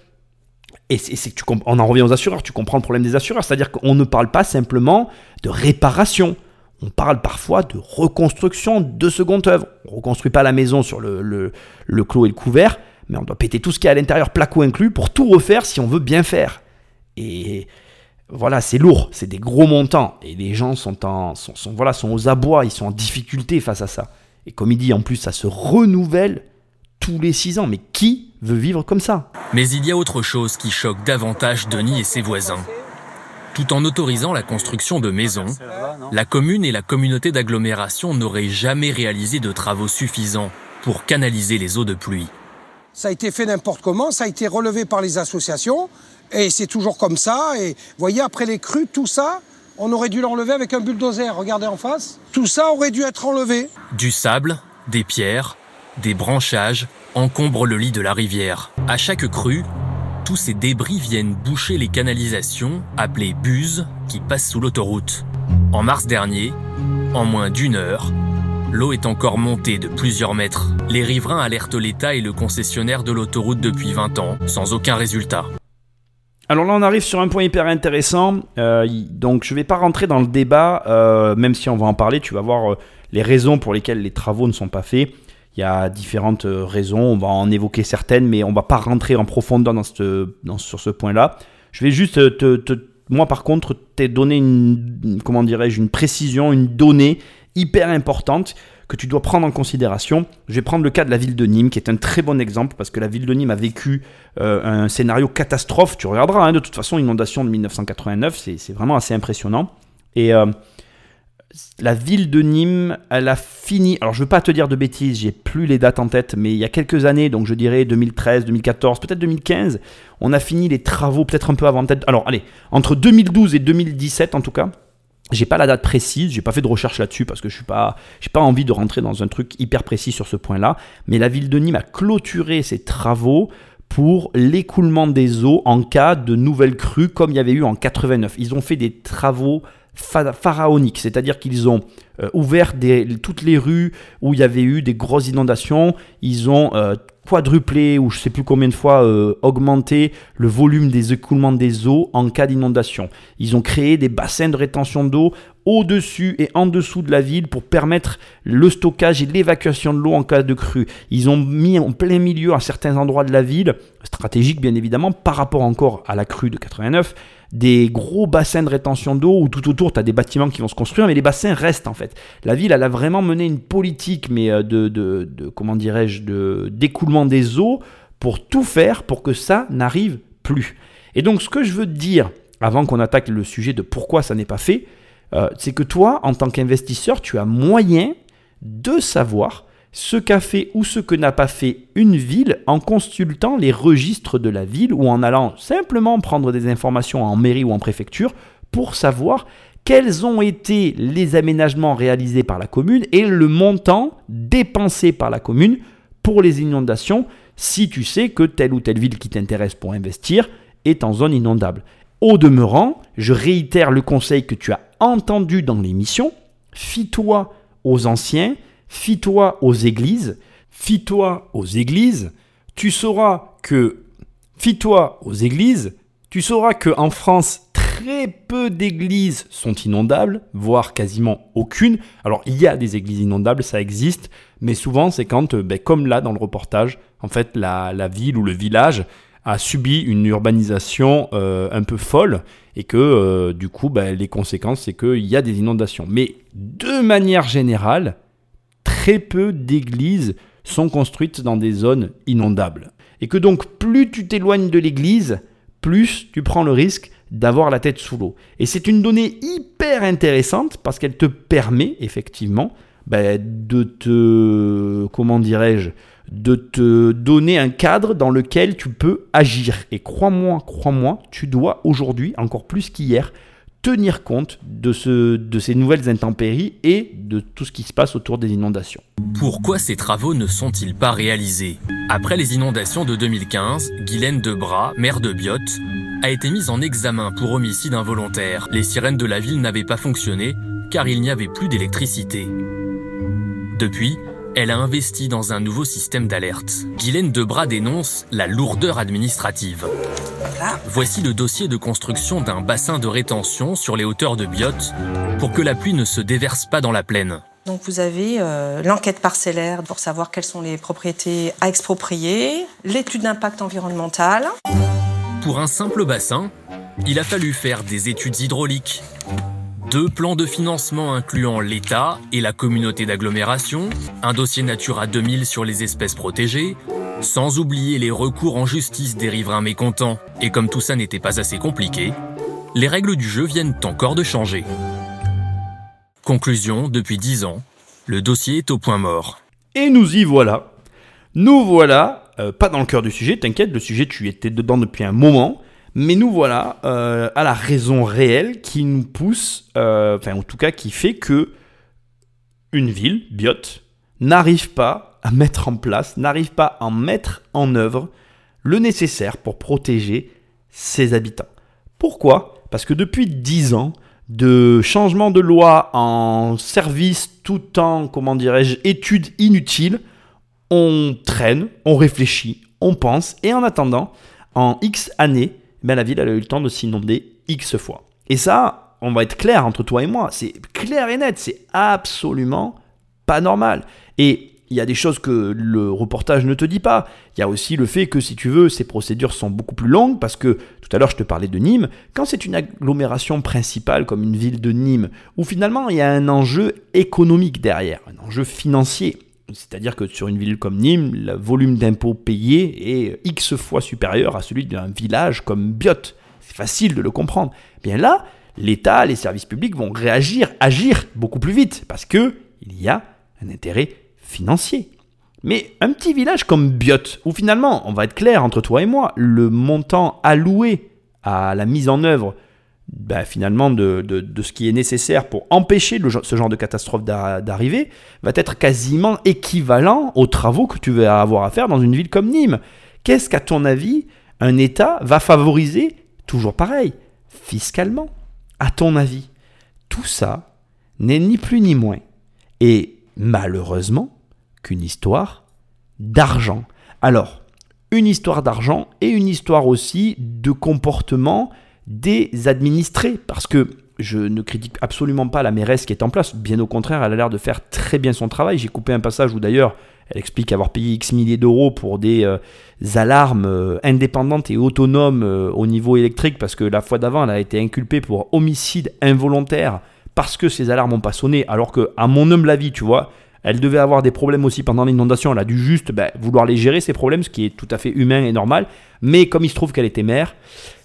et c'est tu on en revient aux assureurs, tu comprends le problème des assureurs, c'est-à-dire qu'on ne parle pas simplement de réparation, on parle parfois de reconstruction de seconde œuvre. On ne reconstruit pas la maison sur le, clos et le couvert, mais on doit péter tout ce qui est à l'intérieur, placo inclus, pour tout refaire si on veut bien faire. Et voilà, c'est lourd, c'est des gros montants. Et les gens sont, en, sont, voilà, sont aux abois, ils sont en difficulté face à ça. Et comme il dit, en plus, ça se renouvelle tous les six ans. Mais qui veut vivre comme ça? Mais il y a autre chose qui choque davantage Denis et ses voisins. Tout en autorisant la construction de maisons, la commune et la communauté d'agglomération n'auraient jamais réalisé de travaux suffisants pour canaliser les eaux de pluie. Ça a été fait n'importe comment, ça a été relevé par les associations, et c'est toujours comme ça. Et voyez, après les crues, tout ça, on aurait dû l'enlever avec un bulldozer. Regardez en face. Tout ça aurait dû être enlevé. Du sable, des pierres, des branchages encombrent le lit de la rivière. À chaque crue, tous ces débris viennent boucher les canalisations, appelées buses, qui passent sous l'autoroute. En mars dernier, en moins d'une heure, l'eau est encore montée de plusieurs mètres. Les riverains alertent l'État et le concessionnaire de l'autoroute depuis 20 ans, sans aucun résultat. Alors là, on arrive sur un point hyper intéressant. Euh, donc, je ne vais pas rentrer dans le débat, euh, même si on va en parler. Tu vas voir euh, les raisons pour lesquelles les travaux ne sont pas faits. Il y a différentes euh, raisons, on va en évoquer certaines, mais on va pas rentrer en profondeur dans, sur ce point-là. Je vais juste te, moi par contre, te donner une, comment dirais-je, une précision, une donnée hyper importante que tu dois prendre en considération. Je vais prendre le cas de la ville de Nîmes, qui est un très bon exemple, parce que la ville de Nîmes a vécu euh, un scénario catastrophe. Tu regarderas, hein, de toute façon, inondation de 1989, c'est vraiment assez impressionnant. Et euh, la ville de Nîmes, elle a fini. Alors, je ne veux pas te dire de bêtises, j'ai plus les dates en tête, mais il y a quelques années, donc je dirais 2013, 2014, peut-être 2015, on a fini les travaux, peut-être un peu avant. Peut alors, allez, entre 2012 et 2017 en tout cas. J'ai pas la date précise, j'ai pas fait de recherche là-dessus parce que je suis pas, j'ai pas envie de rentrer dans un truc hyper précis sur ce point-là. Mais la ville de Nîmes a clôturé ses travaux pour l'écoulement des eaux en cas de nouvelles crues comme il y avait eu en 89. Ils ont fait des travaux pharaonique, c'est-à-dire qu'ils ont euh, ouvert toutes les rues où il y avait eu des grosses inondations, ils ont euh, quadruplé ou je sais plus combien de fois euh, augmenté le volume des écoulements des eaux en cas d'inondation. Ils ont créé des bassins de rétention d'eau au-dessus et en dessous de la ville pour permettre le stockage et l'évacuation de l'eau en cas de crue. Ils ont mis en plein milieu à certains endroits de la ville, stratégique bien évidemment, par rapport encore à la crue de 89, des gros bassins de rétention d'eau où tout autour tu as des bâtiments qui vont se construire, mais les bassins restent en fait. La ville, elle a vraiment mené une politique, mais euh, de, de, de comment dirais-je, de d'écoulement des eaux pour tout faire pour que ça n'arrive plus. Et donc, ce que je veux te dire, avant qu'on attaque le sujet de pourquoi ça n'est pas fait, euh, c'est que toi, en tant qu'investisseur, tu as moyen de savoir ce qu'a fait ou ce que n'a pas fait une ville en consultant les registres de la ville ou en allant simplement prendre des informations en mairie ou en préfecture pour savoir quels ont été les aménagements réalisés par la commune et le montant dépensé par la commune pour les inondations si tu sais que telle ou telle ville qui t'intéresse pour investir est en zone inondable. Au demeurant, je réitère le conseil que tu as entendu dans l'émission, fie-toi aux anciens, fie-toi aux églises, fie-toi aux églises, tu sauras que fie-toi aux églises, tu sauras que en France, très peu d'églises sont inondables, voire quasiment aucune. Alors, il y a des églises inondables, ça existe, mais souvent, c'est quand, ben, comme là dans le reportage, en fait, la, ville ou le village a subi une urbanisation euh, un peu folle et que euh, du coup, ben, les conséquences, c'est qu'il y a des inondations. Mais de manière générale, très peu d'églises sont construites dans des zones inondables. Et que donc, plus tu t'éloignes de l'église, plus tu prends le risque d'avoir la tête sous l'eau. Et c'est une donnée hyper intéressante parce qu'elle te permet effectivement ben, de te, comment dirais-je, de te donner un cadre dans lequel tu peux agir. Et crois-moi, crois-moi, tu dois aujourd'hui, encore plus qu'hier, tenir compte de, ce, de ces nouvelles intempéries et de tout ce qui se passe autour des inondations. Pourquoi ces travaux ne sont-ils pas réalisés? Après les inondations de 2015, Guylaine Debras, maire de Biote, a été mise en examen pour homicide involontaire. Les sirènes de la ville n'avaient pas fonctionné car il n'y avait plus d'électricité. Depuis, elle a investi dans un nouveau système d'alerte. Guylaine Debras dénonce la lourdeur administrative. Voici le dossier de construction d'un bassin de rétention sur les hauteurs de Biote pour que la pluie ne se déverse pas dans la plaine. Donc vous avez euh, l'enquête parcellaire pour savoir quelles sont les propriétés à exproprier, l'étude d'impact environnemental. Pour un simple bassin, il a fallu faire des études hydrauliques, deux plans de financement incluant l'État et la communauté d'agglomération, un dossier Natura 2000 sur les espèces protégées, sans oublier les recours en justice des riverains mécontents. Et comme tout ça n'était pas assez compliqué, les règles du jeu viennent encore de changer. Conclusion, depuis 10 ans, le dossier est au point mort. Et nous y voilà. Nous voilà, euh, pas dans le cœur du sujet, t'inquiète, le sujet tu étais dedans depuis un moment. Mais nous voilà euh, à la raison réelle qui nous pousse, euh, enfin en tout cas qui fait que une ville, Biot, n'arrive pas à mettre en place, n'arrive pas à mettre en œuvre le nécessaire pour protéger ses habitants. Pourquoi? Parce que depuis 10 ans, de changement de loi en service tout en, comment dirais-je, études inutiles, on traîne, on réfléchit, on pense, et en attendant, en X années, ben la ville a eu le temps de s'inonder X fois. Et ça, on va être clair entre toi et moi, c'est clair et net, c'est absolument pas normal. Et il y a des choses que le reportage ne te dit pas. Il y a aussi le fait que, si tu veux, ces procédures sont beaucoup plus longues parce que tout à l'heure je te parlais de Nîmes. Quand c'est une agglomération principale comme une ville de Nîmes, où finalement il y a un enjeu économique derrière, un enjeu financier. C'est-à-dire que sur une ville comme Nîmes, le volume d'impôts payés est X fois supérieur à celui d'un village comme Biot. C'est facile de le comprendre. Bien là, l'État, les services publics vont réagir, agir beaucoup plus vite parce que il y a un intérêt financier. Mais un petit village comme Biot, où finalement, on va être clair entre toi et moi, le montant alloué à la mise en œuvre bah, finalement de, ce qui est nécessaire pour empêcher ce genre de catastrophe d'arriver va être quasiment équivalent aux travaux que tu vas avoir à faire dans une ville comme Nîmes. Qu'est-ce qu'à ton avis un État va favoriser? Toujours pareil, fiscalement. À ton avis, tout ça n'est ni plus ni moins. Et malheureusement, qu'une histoire d'argent. Alors, une histoire d'argent et une histoire aussi de comportement des administrés, parce que je ne critique absolument pas la mairesse qui est en place, bien au contraire, elle a l'air de faire très bien son travail. J'ai coupé un passage où d'ailleurs elle explique avoir payé X milliers d'euros pour des euh, alarmes euh, indépendantes et autonomes euh, au niveau électrique, parce que la fois d'avant elle a été inculpée pour homicide involontaire parce que ces alarmes n'ont pas sonné, alors que, à mon humble avis, tu vois, elle devait avoir des problèmes aussi pendant l'inondation. Elle a dû juste ben, vouloir les gérer, ces problèmes, ce qui est tout à fait humain et normal. Mais comme il se trouve qu'elle était mère,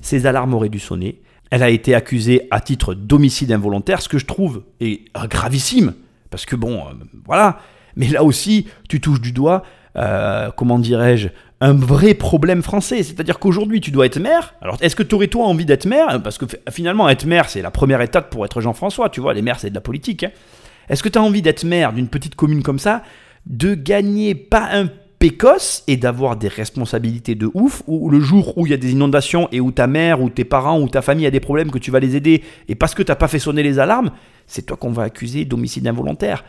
ces alarmes auraient dû sonner. Elle a été accusée à titre d'homicide involontaire, ce que je trouve est gravissime. Parce que bon, euh, voilà. Mais là aussi, tu touches du doigt, euh, comment dirais-je, un vrai problème français. C'est-à-dire qu'aujourd'hui, tu dois être maire. Alors, est-ce que tu aurais toi envie d'être maire Parce que finalement, être maire, c'est la première étape pour être Jean-François. Tu vois, les maires, c'est de la politique. Hein. Est-ce que tu as envie d'être maire d'une petite commune comme ça, de gagner pas un pécosse et d'avoir des responsabilités de ouf, ou le jour où il y a des inondations et où ta mère ou tes parents ou ta famille a des problèmes que tu vas les aider, et parce que tu n'as pas fait sonner les alarmes, c'est toi qu'on va accuser d'homicide involontaire.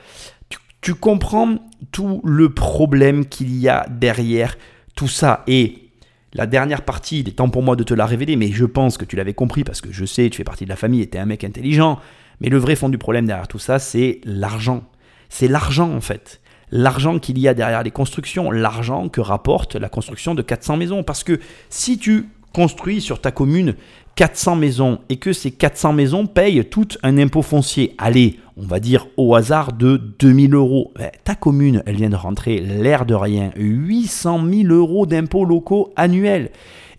Tu, comprends tout le problème qu'il y a derrière tout ça. Et la dernière partie, il est temps pour moi de te la révéler, mais je pense que tu l'avais compris parce que je sais, tu fais partie de la famille tu es un mec intelligent. Mais le vrai fond du problème derrière tout ça, c'est l'argent. C'est l'argent en fait l'argent qu'il y a derrière les constructions, l'argent que rapporte la construction de 400 maisons. Parce que si tu construis sur ta commune 400 maisons et que ces 400 maisons payent tout un impôt foncier, allez, on va dire au hasard de 2000 euros, ben, ta commune, elle vient de rentrer l'air de rien, 800 000 euros d'impôts locaux annuels.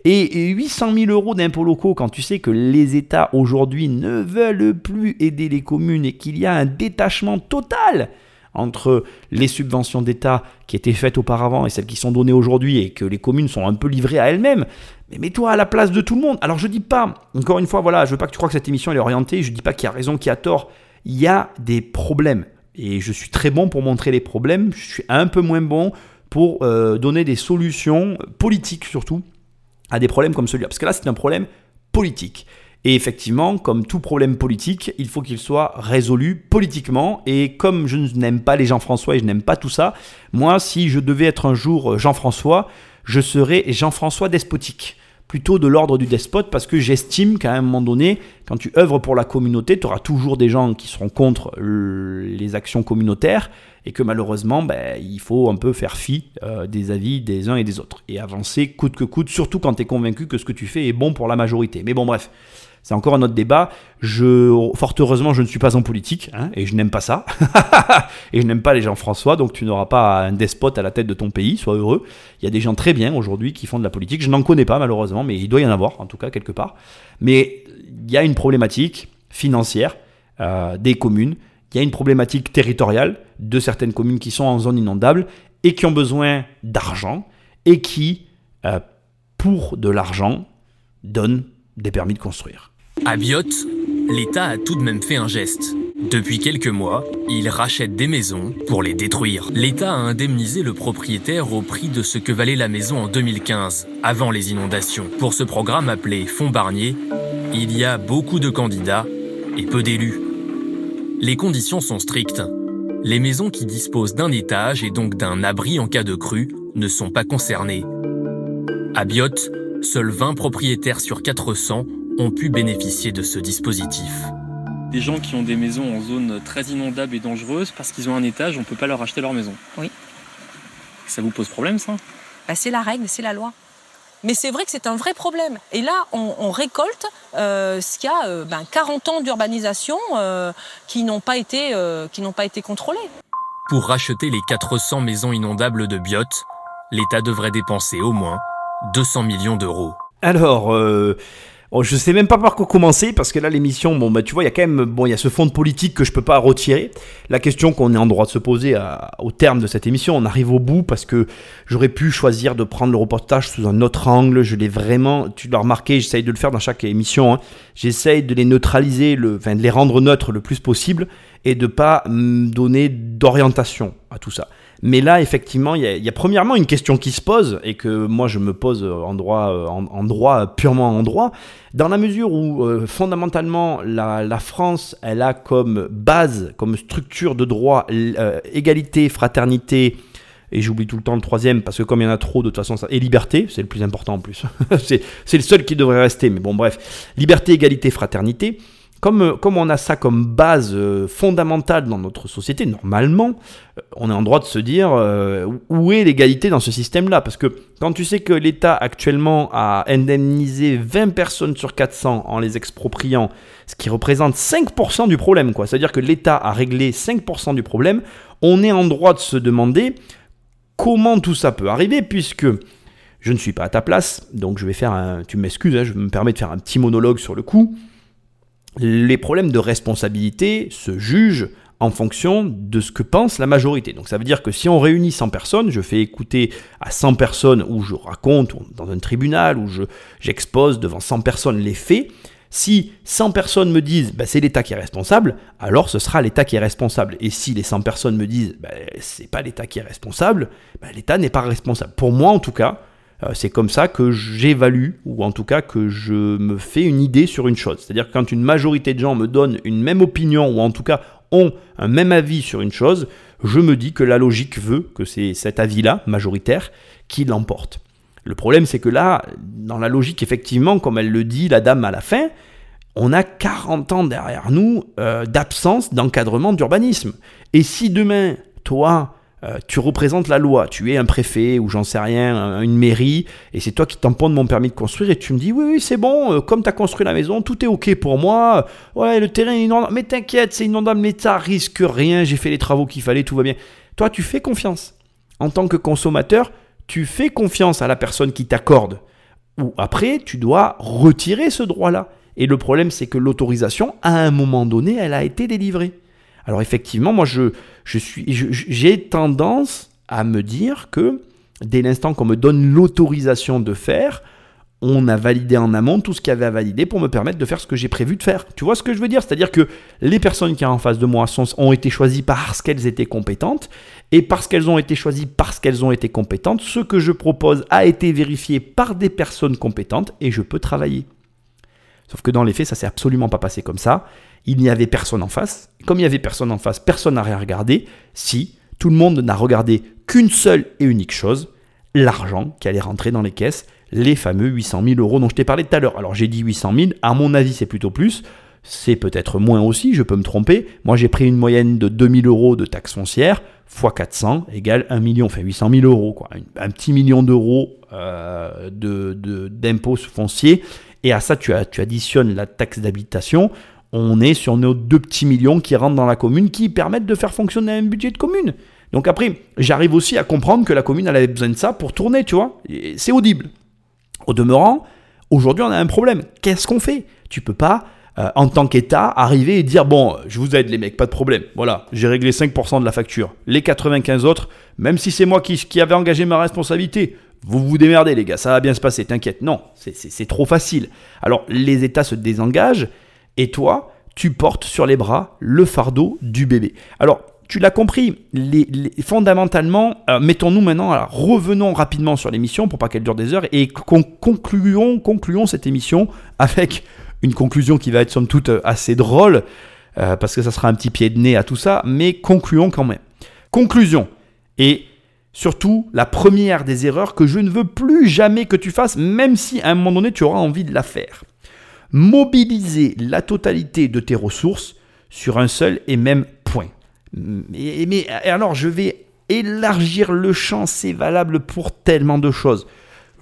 Et 800 000 euros d'impôts locaux, quand tu sais que les États aujourd'hui ne veulent plus aider les communes et qu'il y a un détachement total entre les subventions d'État qui étaient faites auparavant et celles qui sont données aujourd'hui et que les communes sont un peu livrées à elles-mêmes. Mais mets-toi à la place de tout le monde. Alors je dis pas, encore une fois, voilà, je veux pas que tu crois que cette émission est orientée, je dis pas qu'il y a raison, qu'il y a tort. Il y a des problèmes. Et je suis très bon pour montrer les problèmes, je suis un peu moins bon pour euh, donner des solutions politiques surtout à des problèmes comme celui-là. Parce que là, c'est un problème politique. Et effectivement, comme tout problème politique, il faut qu'il soit résolu politiquement. Et comme je n'aime pas les Jean-François et je n'aime pas tout ça, moi, si je devais être un jour Jean-François, je serais Jean-François despotique plutôt de l'ordre du despote parce que j'estime qu'à un moment donné, quand tu œuvres pour la communauté, tu auras toujours des gens qui seront contre les actions communautaires et que malheureusement, ben, il faut un peu faire fi euh, des avis des uns et des autres et avancer coûte que coûte, surtout quand tu es convaincu que ce que tu fais est bon pour la majorité. Mais bon, bref. C'est encore un autre débat. Je, fort heureusement, je ne suis pas en politique hein, et je n'aime pas ça. et je n'aime pas les gens François, donc tu n'auras pas un despote à la tête de ton pays. Sois heureux. Il y a des gens très bien aujourd'hui qui font de la politique. Je n'en connais pas malheureusement, mais il doit y en avoir en tout cas quelque part. Mais il y a une problématique financière euh, des communes. Il y a une problématique territoriale de certaines communes qui sont en zone inondable et qui ont besoin d'argent et qui, euh, pour de l'argent, donnent des permis de construire. À Biot, l'État a tout de même fait un geste. Depuis quelques mois, il rachète des maisons pour les détruire. L'État a indemnisé le propriétaire au prix de ce que valait la maison en 2015, avant les inondations. Pour ce programme appelé Fonds Barnier, il y a beaucoup de candidats et peu d'élus. Les conditions sont strictes. Les maisons qui disposent d'un étage et donc d'un abri en cas de crue ne sont pas concernées. À Biot, seuls 20 propriétaires sur 400 ont pu bénéficier de ce dispositif. Des gens qui ont des maisons en zone très inondable et dangereuse, parce qu'ils ont un étage, on ne peut pas leur acheter leur maison. Oui. Ça vous pose problème, ça? Bah, C'est la règle, c'est la loi. Mais c'est vrai que c'est un vrai problème. Et là, on, récolte euh, ce qu'il y a euh, ben, 40 ans d'urbanisation euh, qui n'ont pas, été, qui pas été contrôlés. Pour racheter les 400 maisons inondables de Biot, l'État devrait dépenser au moins 200 millions d'euros. Alors, Oh, je sais même pas par quoi commencer parce que là l'émission, bon bah tu vois, il y a quand même bon, il y a ce fond de politique que je peux pas retirer. La question qu'on est en droit de se poser au terme de cette émission, on arrive au bout parce que j'aurais pu choisir de prendre le reportage sous un autre angle. Je l'ai vraiment, tu l'as remarqué, j'essaye de le faire dans chaque émission. Hein. J'essaye de les neutraliser, le, enfin de les rendre neutres le plus possible et de pas me donner d'orientation à tout ça. Mais là, effectivement, il y, a premièrement une question qui se pose et que moi je me pose en droit, en, droit purement en droit, dans la mesure où euh, fondamentalement la, France, elle a comme base, comme structure de droit, euh, égalité, fraternité. Et j'oublie tout le temps le troisième parce que comme il y en a trop, de toute façon, ça... et liberté, c'est le plus important en plus. c'est le seul qui devrait rester. Mais bon, bref, liberté, égalité, fraternité. Euh, comme, on a ça comme base euh, fondamentale dans notre société, normalement, euh, on est en droit de se dire où est l'égalité dans ce système-là? Parce que quand tu sais que l'État actuellement a indemnisé 20 personnes sur 400 en les expropriant, ce qui représente 5% du problème, quoi. C'est-à-dire que l'État a réglé 5% du problème, on est en droit de se demander comment tout ça peut arriver, puisque je ne suis pas à ta place, donc je vais faire un... Tu m'excuses, hein, je me permets de faire un petit monologue sur le coup les problèmes de responsabilité se jugent en fonction de ce que pense la majorité. Donc ça veut dire que si on réunit 100 personnes, je fais écouter à 100 personnes où je raconte dans un tribunal, je, j'expose devant 100 personnes les faits, si 100 personnes me disent bah, c'est l'État qui est responsable, alors ce sera l'État qui est responsable. Et si les 100 personnes me disent bah, c'est pas l'État qui est responsable, bah, l'État n'est pas responsable. Pour moi en tout cas, c'est comme ça que j'évalue, ou en tout cas que je me fais une idée sur une chose. C'est-à-dire que quand une majorité de gens me donnent une même opinion, ou en tout cas ont un même avis sur une chose, je me dis que la logique veut que c'est cet avis-là, majoritaire, qui l'emporte. Le problème, c'est que là, dans la logique, effectivement, comme elle le dit, la dame à la fin, on a 40 ans derrière nous euh, d'absence d'encadrement d'urbanisme. Et si demain, toi, euh, tu représentes la loi, tu es un préfet ou j'en sais rien, une mairie, et c'est toi qui tamponnes mon permis de construire et tu me dis oui, oui c'est bon, euh, comme tu as construit la maison, tout est ok pour moi, ouais le terrain est inondable, mais t'inquiète c'est inondable, mais ça risque rien, j'ai fait les travaux qu'il fallait, tout va bien. Toi tu fais confiance. En tant que consommateur, tu fais confiance à la personne qui t'accorde. Ou après, tu dois retirer ce droit-là. Et le problème, c'est que l'autorisation, à un moment donné, elle a été délivrée. Alors effectivement, moi, je, suis, j'ai tendance à me dire que dès l'instant qu'on me donne l'autorisation de faire, on a validé en amont tout ce qu'il y avait à valider pour me permettre de faire ce que j'ai prévu de faire. Tu vois ce que je veux dire? C'est-à-dire que les personnes qui sont en face de moi sont, ont été choisies parce qu'elles étaient compétentes, et parce qu'elles ont été choisies parce qu'elles ont été compétentes, ce que je propose a été vérifié par des personnes compétentes, et je peux travailler. Sauf que dans les faits, ça s'est absolument pas passé comme ça il n'y avait personne en face. Comme il n'y avait personne en face, personne n'a rien regardé. Si, tout le monde n'a regardé qu'une seule et unique chose, l'argent qui allait rentrer dans les caisses, les fameux 800 000 euros dont je t'ai parlé tout à l'heure. Alors j'ai dit 800 000, à mon avis c'est plutôt plus, c'est peut-être moins aussi, je peux me tromper. Moi j'ai pris une moyenne de 2000 euros de taxes foncières, x 400 égale 1 million, enfin 800 000 euros, quoi. Un, petit million d'euros euh, d'impôts fonciers. Et à ça tu, tu additionnes la taxe d'habitation, on est sur nos deux petits millions qui rentrent dans la commune qui permettent de faire fonctionner un budget de commune. Donc après, j'arrive aussi à comprendre que la commune avait besoin de ça pour tourner, tu vois. C'est audible. Au demeurant, aujourd'hui on a un problème. Qu'est-ce qu'on fait? Tu peux pas, euh, en tant qu'État, arriver et dire bon, je vous aide les mecs, pas de problème. Voilà, j'ai réglé 5% de la facture. Les 95 autres, même si c'est moi qui avais engagé ma responsabilité, vous vous démerdez les gars, ça va bien se passer, t'inquiète. Non, c'est trop facile. Alors les États se désengagent et toi, tu portes sur les bras le fardeau du bébé. Alors, tu l'as compris, les, fondamentalement, euh, mettons-nous maintenant, revenons rapidement sur l'émission pour pas qu'elle dure des heures et concluons, concluons cette émission avec une conclusion qui va être somme toute euh, assez drôle, euh, parce que ça sera un petit pied de nez à tout ça, mais concluons quand même. Conclusion, et surtout la première des erreurs que je ne veux plus jamais que tu fasses, même si à un moment donné tu auras envie de la faire mobiliser la totalité de tes ressources sur un seul et même point. Mais, alors, je vais élargir le champ, c'est valable pour tellement de choses.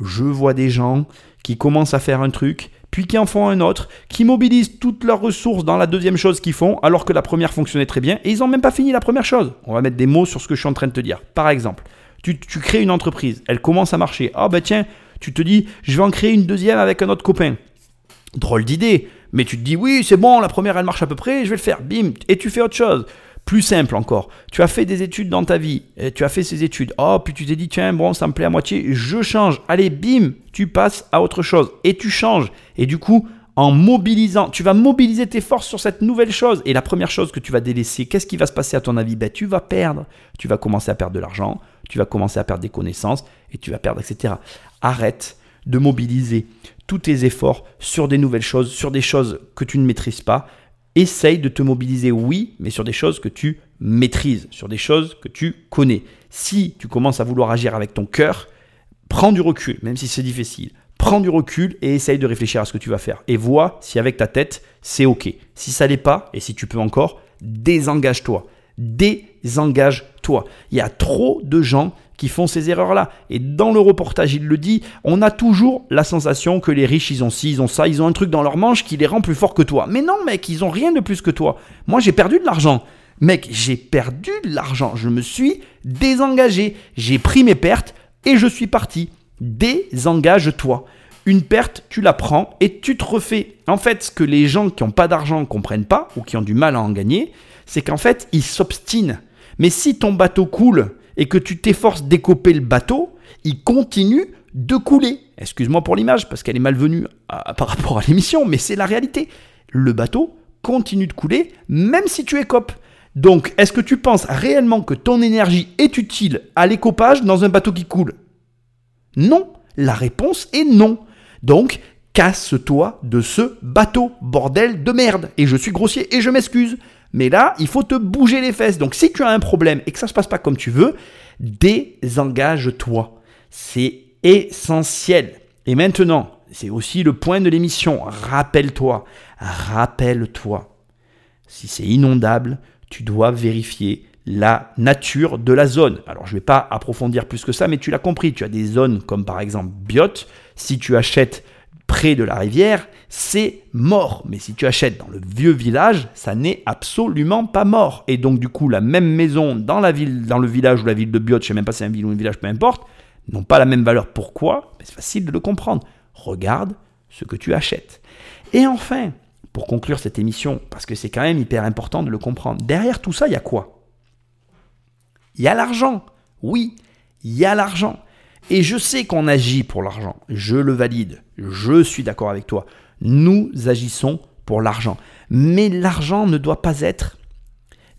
Je vois des gens qui commencent à faire un truc, puis qui en font un autre, qui mobilisent toutes leurs ressources dans la deuxième chose qu'ils font, alors que la première fonctionnait très bien, et ils n'ont même pas fini la première chose. On va mettre des mots sur ce que je suis en train de te dire. Par exemple, tu, crées une entreprise, elle commence à marcher. Ah bah tiens, tu te dis, je vais en créer une deuxième avec un autre copain. Drôle d'idée. Mais tu te dis, oui, c'est bon, la première, elle marche à peu près, je vais le faire. Bim. Et tu fais autre chose. Plus simple encore. Tu as fait des études dans ta vie. Tu as fait ces études. Oh, puis tu t'es dit, tiens, bon, ça me plaît à moitié. Je change. Allez, bim. Tu passes à autre chose. Et tu changes. Et du coup, en mobilisant, tu vas mobiliser tes forces sur cette nouvelle chose. Et la première chose que tu vas délaisser, qu'est-ce qui va se passer à ton avis? Ben, Tu vas perdre. Tu vas commencer à perdre de l'argent. Tu vas commencer à perdre des connaissances. Et tu vas perdre, etc. Arrête de mobiliser tous tes efforts sur des nouvelles choses, sur des choses que tu ne maîtrises pas. Essaye de te mobiliser, oui, mais sur des choses que tu maîtrises, sur des choses que tu connais. Si tu commences à vouloir agir avec ton cœur, prends du recul, même si c'est difficile. Prends du recul et essaye de réfléchir à ce que tu vas faire. Et vois si avec ta tête, c'est OK. Si ça l'est pas, et si tu peux encore, désengage-toi. Désengage-toi. Il y a trop de gens qui font ces erreurs-là. Et dans le reportage, il le dit, on a toujours la sensation que les riches, ils ont ci, ils ont ça, ils ont un truc dans leur manche qui les rend plus forts que toi. Mais non, mec, ils ont rien de plus que toi. Moi, j'ai perdu de l'argent. Mec, j'ai perdu de l'argent. Je me suis désengagé. J'ai pris mes pertes et je suis parti. Désengage-toi. une perte, tu la prends et tu te refais. En fait, ce que les gens qui n'ont pas d'argent comprennent pas ou qui ont du mal à en gagner, c'est qu'en fait, ils s'obstinent. Mais si ton bateau coule et que tu t'efforces d'écoper le bateau, il continue de couler. Excuse-moi pour l'image parce qu'elle est malvenue par rapport à l'émission, mais c'est la réalité. Le bateau continue de couler même si tu écopes. Donc, est-ce que tu penses réellement que ton énergie est utile à l'écopage dans un bateau qui coule? Non. La réponse est non. Donc, casse-toi de ce bateau, bordel de merde. Et je suis grossier et je m'excuse. Mais là, il faut te bouger les fesses. Donc, si tu as un problème et que ça ne se passe pas comme tu veux, désengage-toi. C'est essentiel. Et maintenant, c'est aussi le point de l'émission. Rappelle-toi, rappelle-toi. Si c'est inondable, tu dois vérifier la nature de la zone. Alors je ne vais pas approfondir plus que ça, mais tu l'as compris, tu as des zones comme par exemple Biot. Si tu achètes près de la rivière, c'est mort. Mais si tu achètes dans le vieux village, ça n'est absolument pas mort. Et donc du coup, la même maison dans la ville, dans le village ou la ville de Biot, je sais même pas si c'est un ville ou un village, peu importe, n'ont pas la même valeur. Pourquoi? C'est facile de le comprendre. Regarde ce que tu achètes. Et enfin, pour conclure cette émission, parce que c'est quand même hyper important de le comprendre, derrière tout ça, il y a quoi? Il y a l'argent. Oui, il y a l'argent. Et je sais qu'on agit pour l'argent. Je le valide. Je suis d'accord avec toi. Nous agissons pour l'argent. Mais l'argent ne doit pas être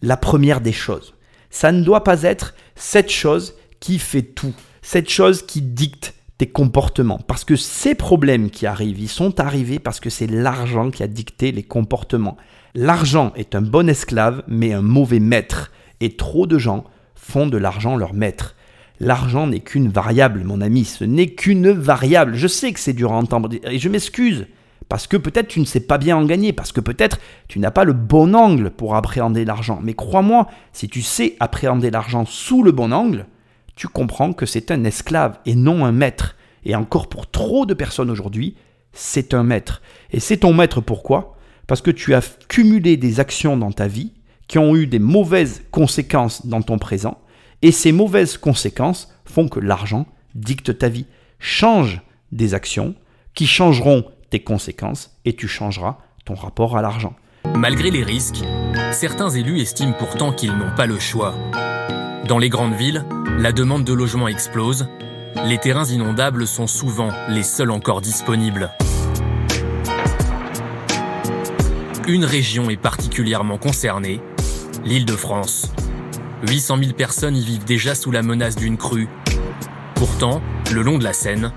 la première des choses. Ça ne doit pas être cette chose qui fait tout. Cette chose qui dicte tes comportements. Parce que ces problèmes qui arrivent, ils sont arrivés parce que c'est l'argent qui a dicté les comportements. L'argent est un bon esclave, mais un mauvais maître. Et trop de gens font de l'argent leur maître. L'argent n'est qu'une variable, mon ami, ce n'est qu'une variable. Je sais que c'est dur à entendre et je m'excuse. Parce que peut-être tu ne sais pas bien en gagner, parce que peut-être tu n'as pas le bon angle pour appréhender l'argent. Mais crois-moi, si tu sais appréhender l'argent sous le bon angle, tu comprends que c'est un esclave et non un maître. Et encore pour trop de personnes aujourd'hui, c'est un maître. Et c'est ton maître pourquoi? Parce que tu as cumulé des actions dans ta vie qui ont eu des mauvaises conséquences dans ton présent. Et ces mauvaises conséquences font que l'argent dicte ta vie. Change des actions qui changeront tes conséquences et tu changeras ton rapport à l'argent. Malgré les risques, certains élus estiment pourtant qu'ils n'ont pas le choix. Dans les grandes villes, la demande de logement explose. Les terrains inondables sont souvent les seuls encore disponibles. Une région est particulièrement concernée, l'île de France. 800 000 personnes y vivent déjà sous la menace d'une crue. Pourtant, le long de la Seine,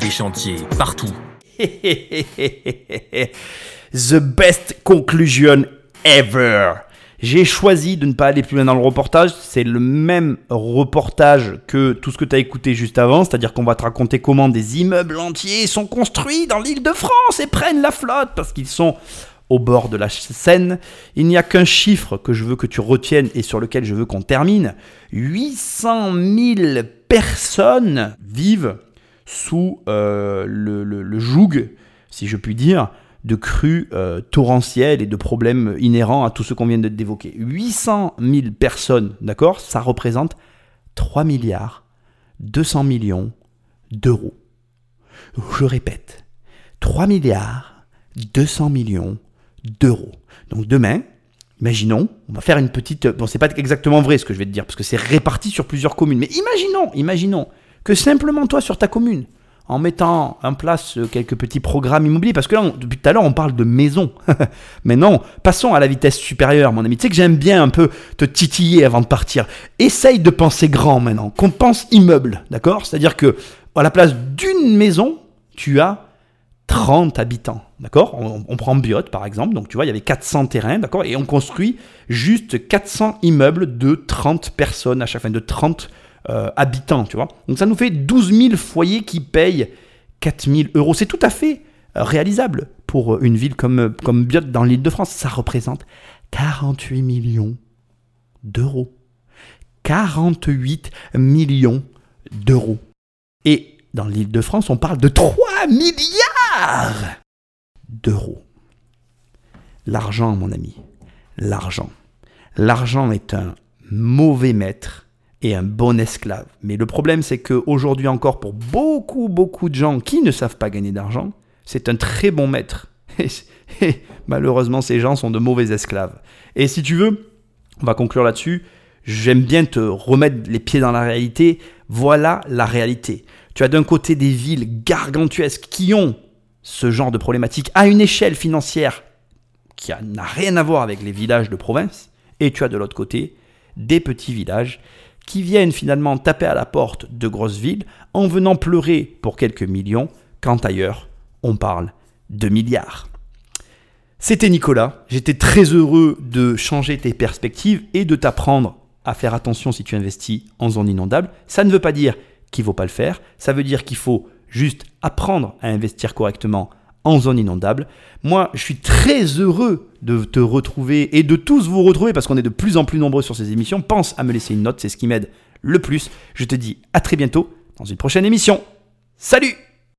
des chantiers partout. The best conclusion ever. J'ai choisi de ne pas aller plus loin dans le reportage. C'est le même reportage que tout ce que tu as écouté juste avant. C'est-à-dire qu'on va te raconter comment des immeubles entiers sont construits dans l'île de France et prennent la flotte parce qu'ils sont au bord de la Seine. Il n'y a qu'un chiffre que je veux que tu retiennes et sur lequel je veux qu'on termine. 800 000 personnes vivent sous euh, le, joug, si je puis dire, de crues euh, torrentielles et de problèmes inhérents à tout ce qu'on vient d'évoquer. 800 000 personnes, d'accord? Ça représente 3 milliards 200 millions d'euros. Je répète, 3 milliards 200 millions d'euros. Donc demain, imaginons, on va faire une petite... Bon, c'est pas exactement vrai ce que je vais te dire, parce que c'est réparti sur plusieurs communes, mais imaginons, imaginons que simplement toi sur ta commune, en mettant en place quelques petits programmes immobiliers, parce que là, depuis tout à l'heure, on parle de maison. Mais non, passons à la vitesse supérieure, mon ami. Tu sais que j'aime bien un peu te titiller avant de partir. Essaye de penser grand maintenant, qu'on pense immeuble, d'accord? C'est-à-dire que à la place d'une maison, tu as 30 habitants, d'accord? On, prend Biot par exemple, donc tu vois, il y avait 400 terrains, d'accord? Et on construit juste 400 immeubles de 30 personnes à chaque fin, de 30 euh, habitants, tu vois? Donc ça nous fait 12 000 foyers qui payent 4 000 euros. C'est tout à fait euh, réalisable pour une ville comme, comme Biot dans l'île de France. Ça représente 48 millions d'euros. 48 millions d'euros. Et dans l'île de France, on parle de 3 milliards d'euros. L'argent, mon ami, l'argent. L'argent est un mauvais maître et un bon esclave. Mais le problème, c'est qu'aujourd'hui encore, pour beaucoup, beaucoup de gens qui ne savent pas gagner d'argent, c'est un très bon maître. Et, malheureusement, ces gens sont de mauvais esclaves. Et si tu veux, on va conclure là-dessus. J'aime bien te remettre les pieds dans la réalité. Voilà la réalité. Tu as d'un côté des villes gargantuesques qui ont ce genre de problématique à une échelle financière qui n'a rien à voir avec les villages de province. Et tu as de l'autre côté des petits villages qui viennent finalement taper à la porte de grosses villes en venant pleurer pour quelques millions, quand ailleurs on parle de milliards. C'était Nicolas, j'étais très heureux de changer tes perspectives et de t'apprendre à faire attention si tu investis en zone inondable. Ça ne veut pas dire qu'il ne faut pas le faire, ça veut dire qu'il faut juste apprendre à investir correctement en zone inondable. Moi, je suis très heureux de te retrouver et de tous vous retrouver parce qu'on est de plus en plus nombreux sur ces émissions. Pense à me laisser une note, c'est ce qui m'aide le plus. Je te dis à très bientôt dans une prochaine émission. Salut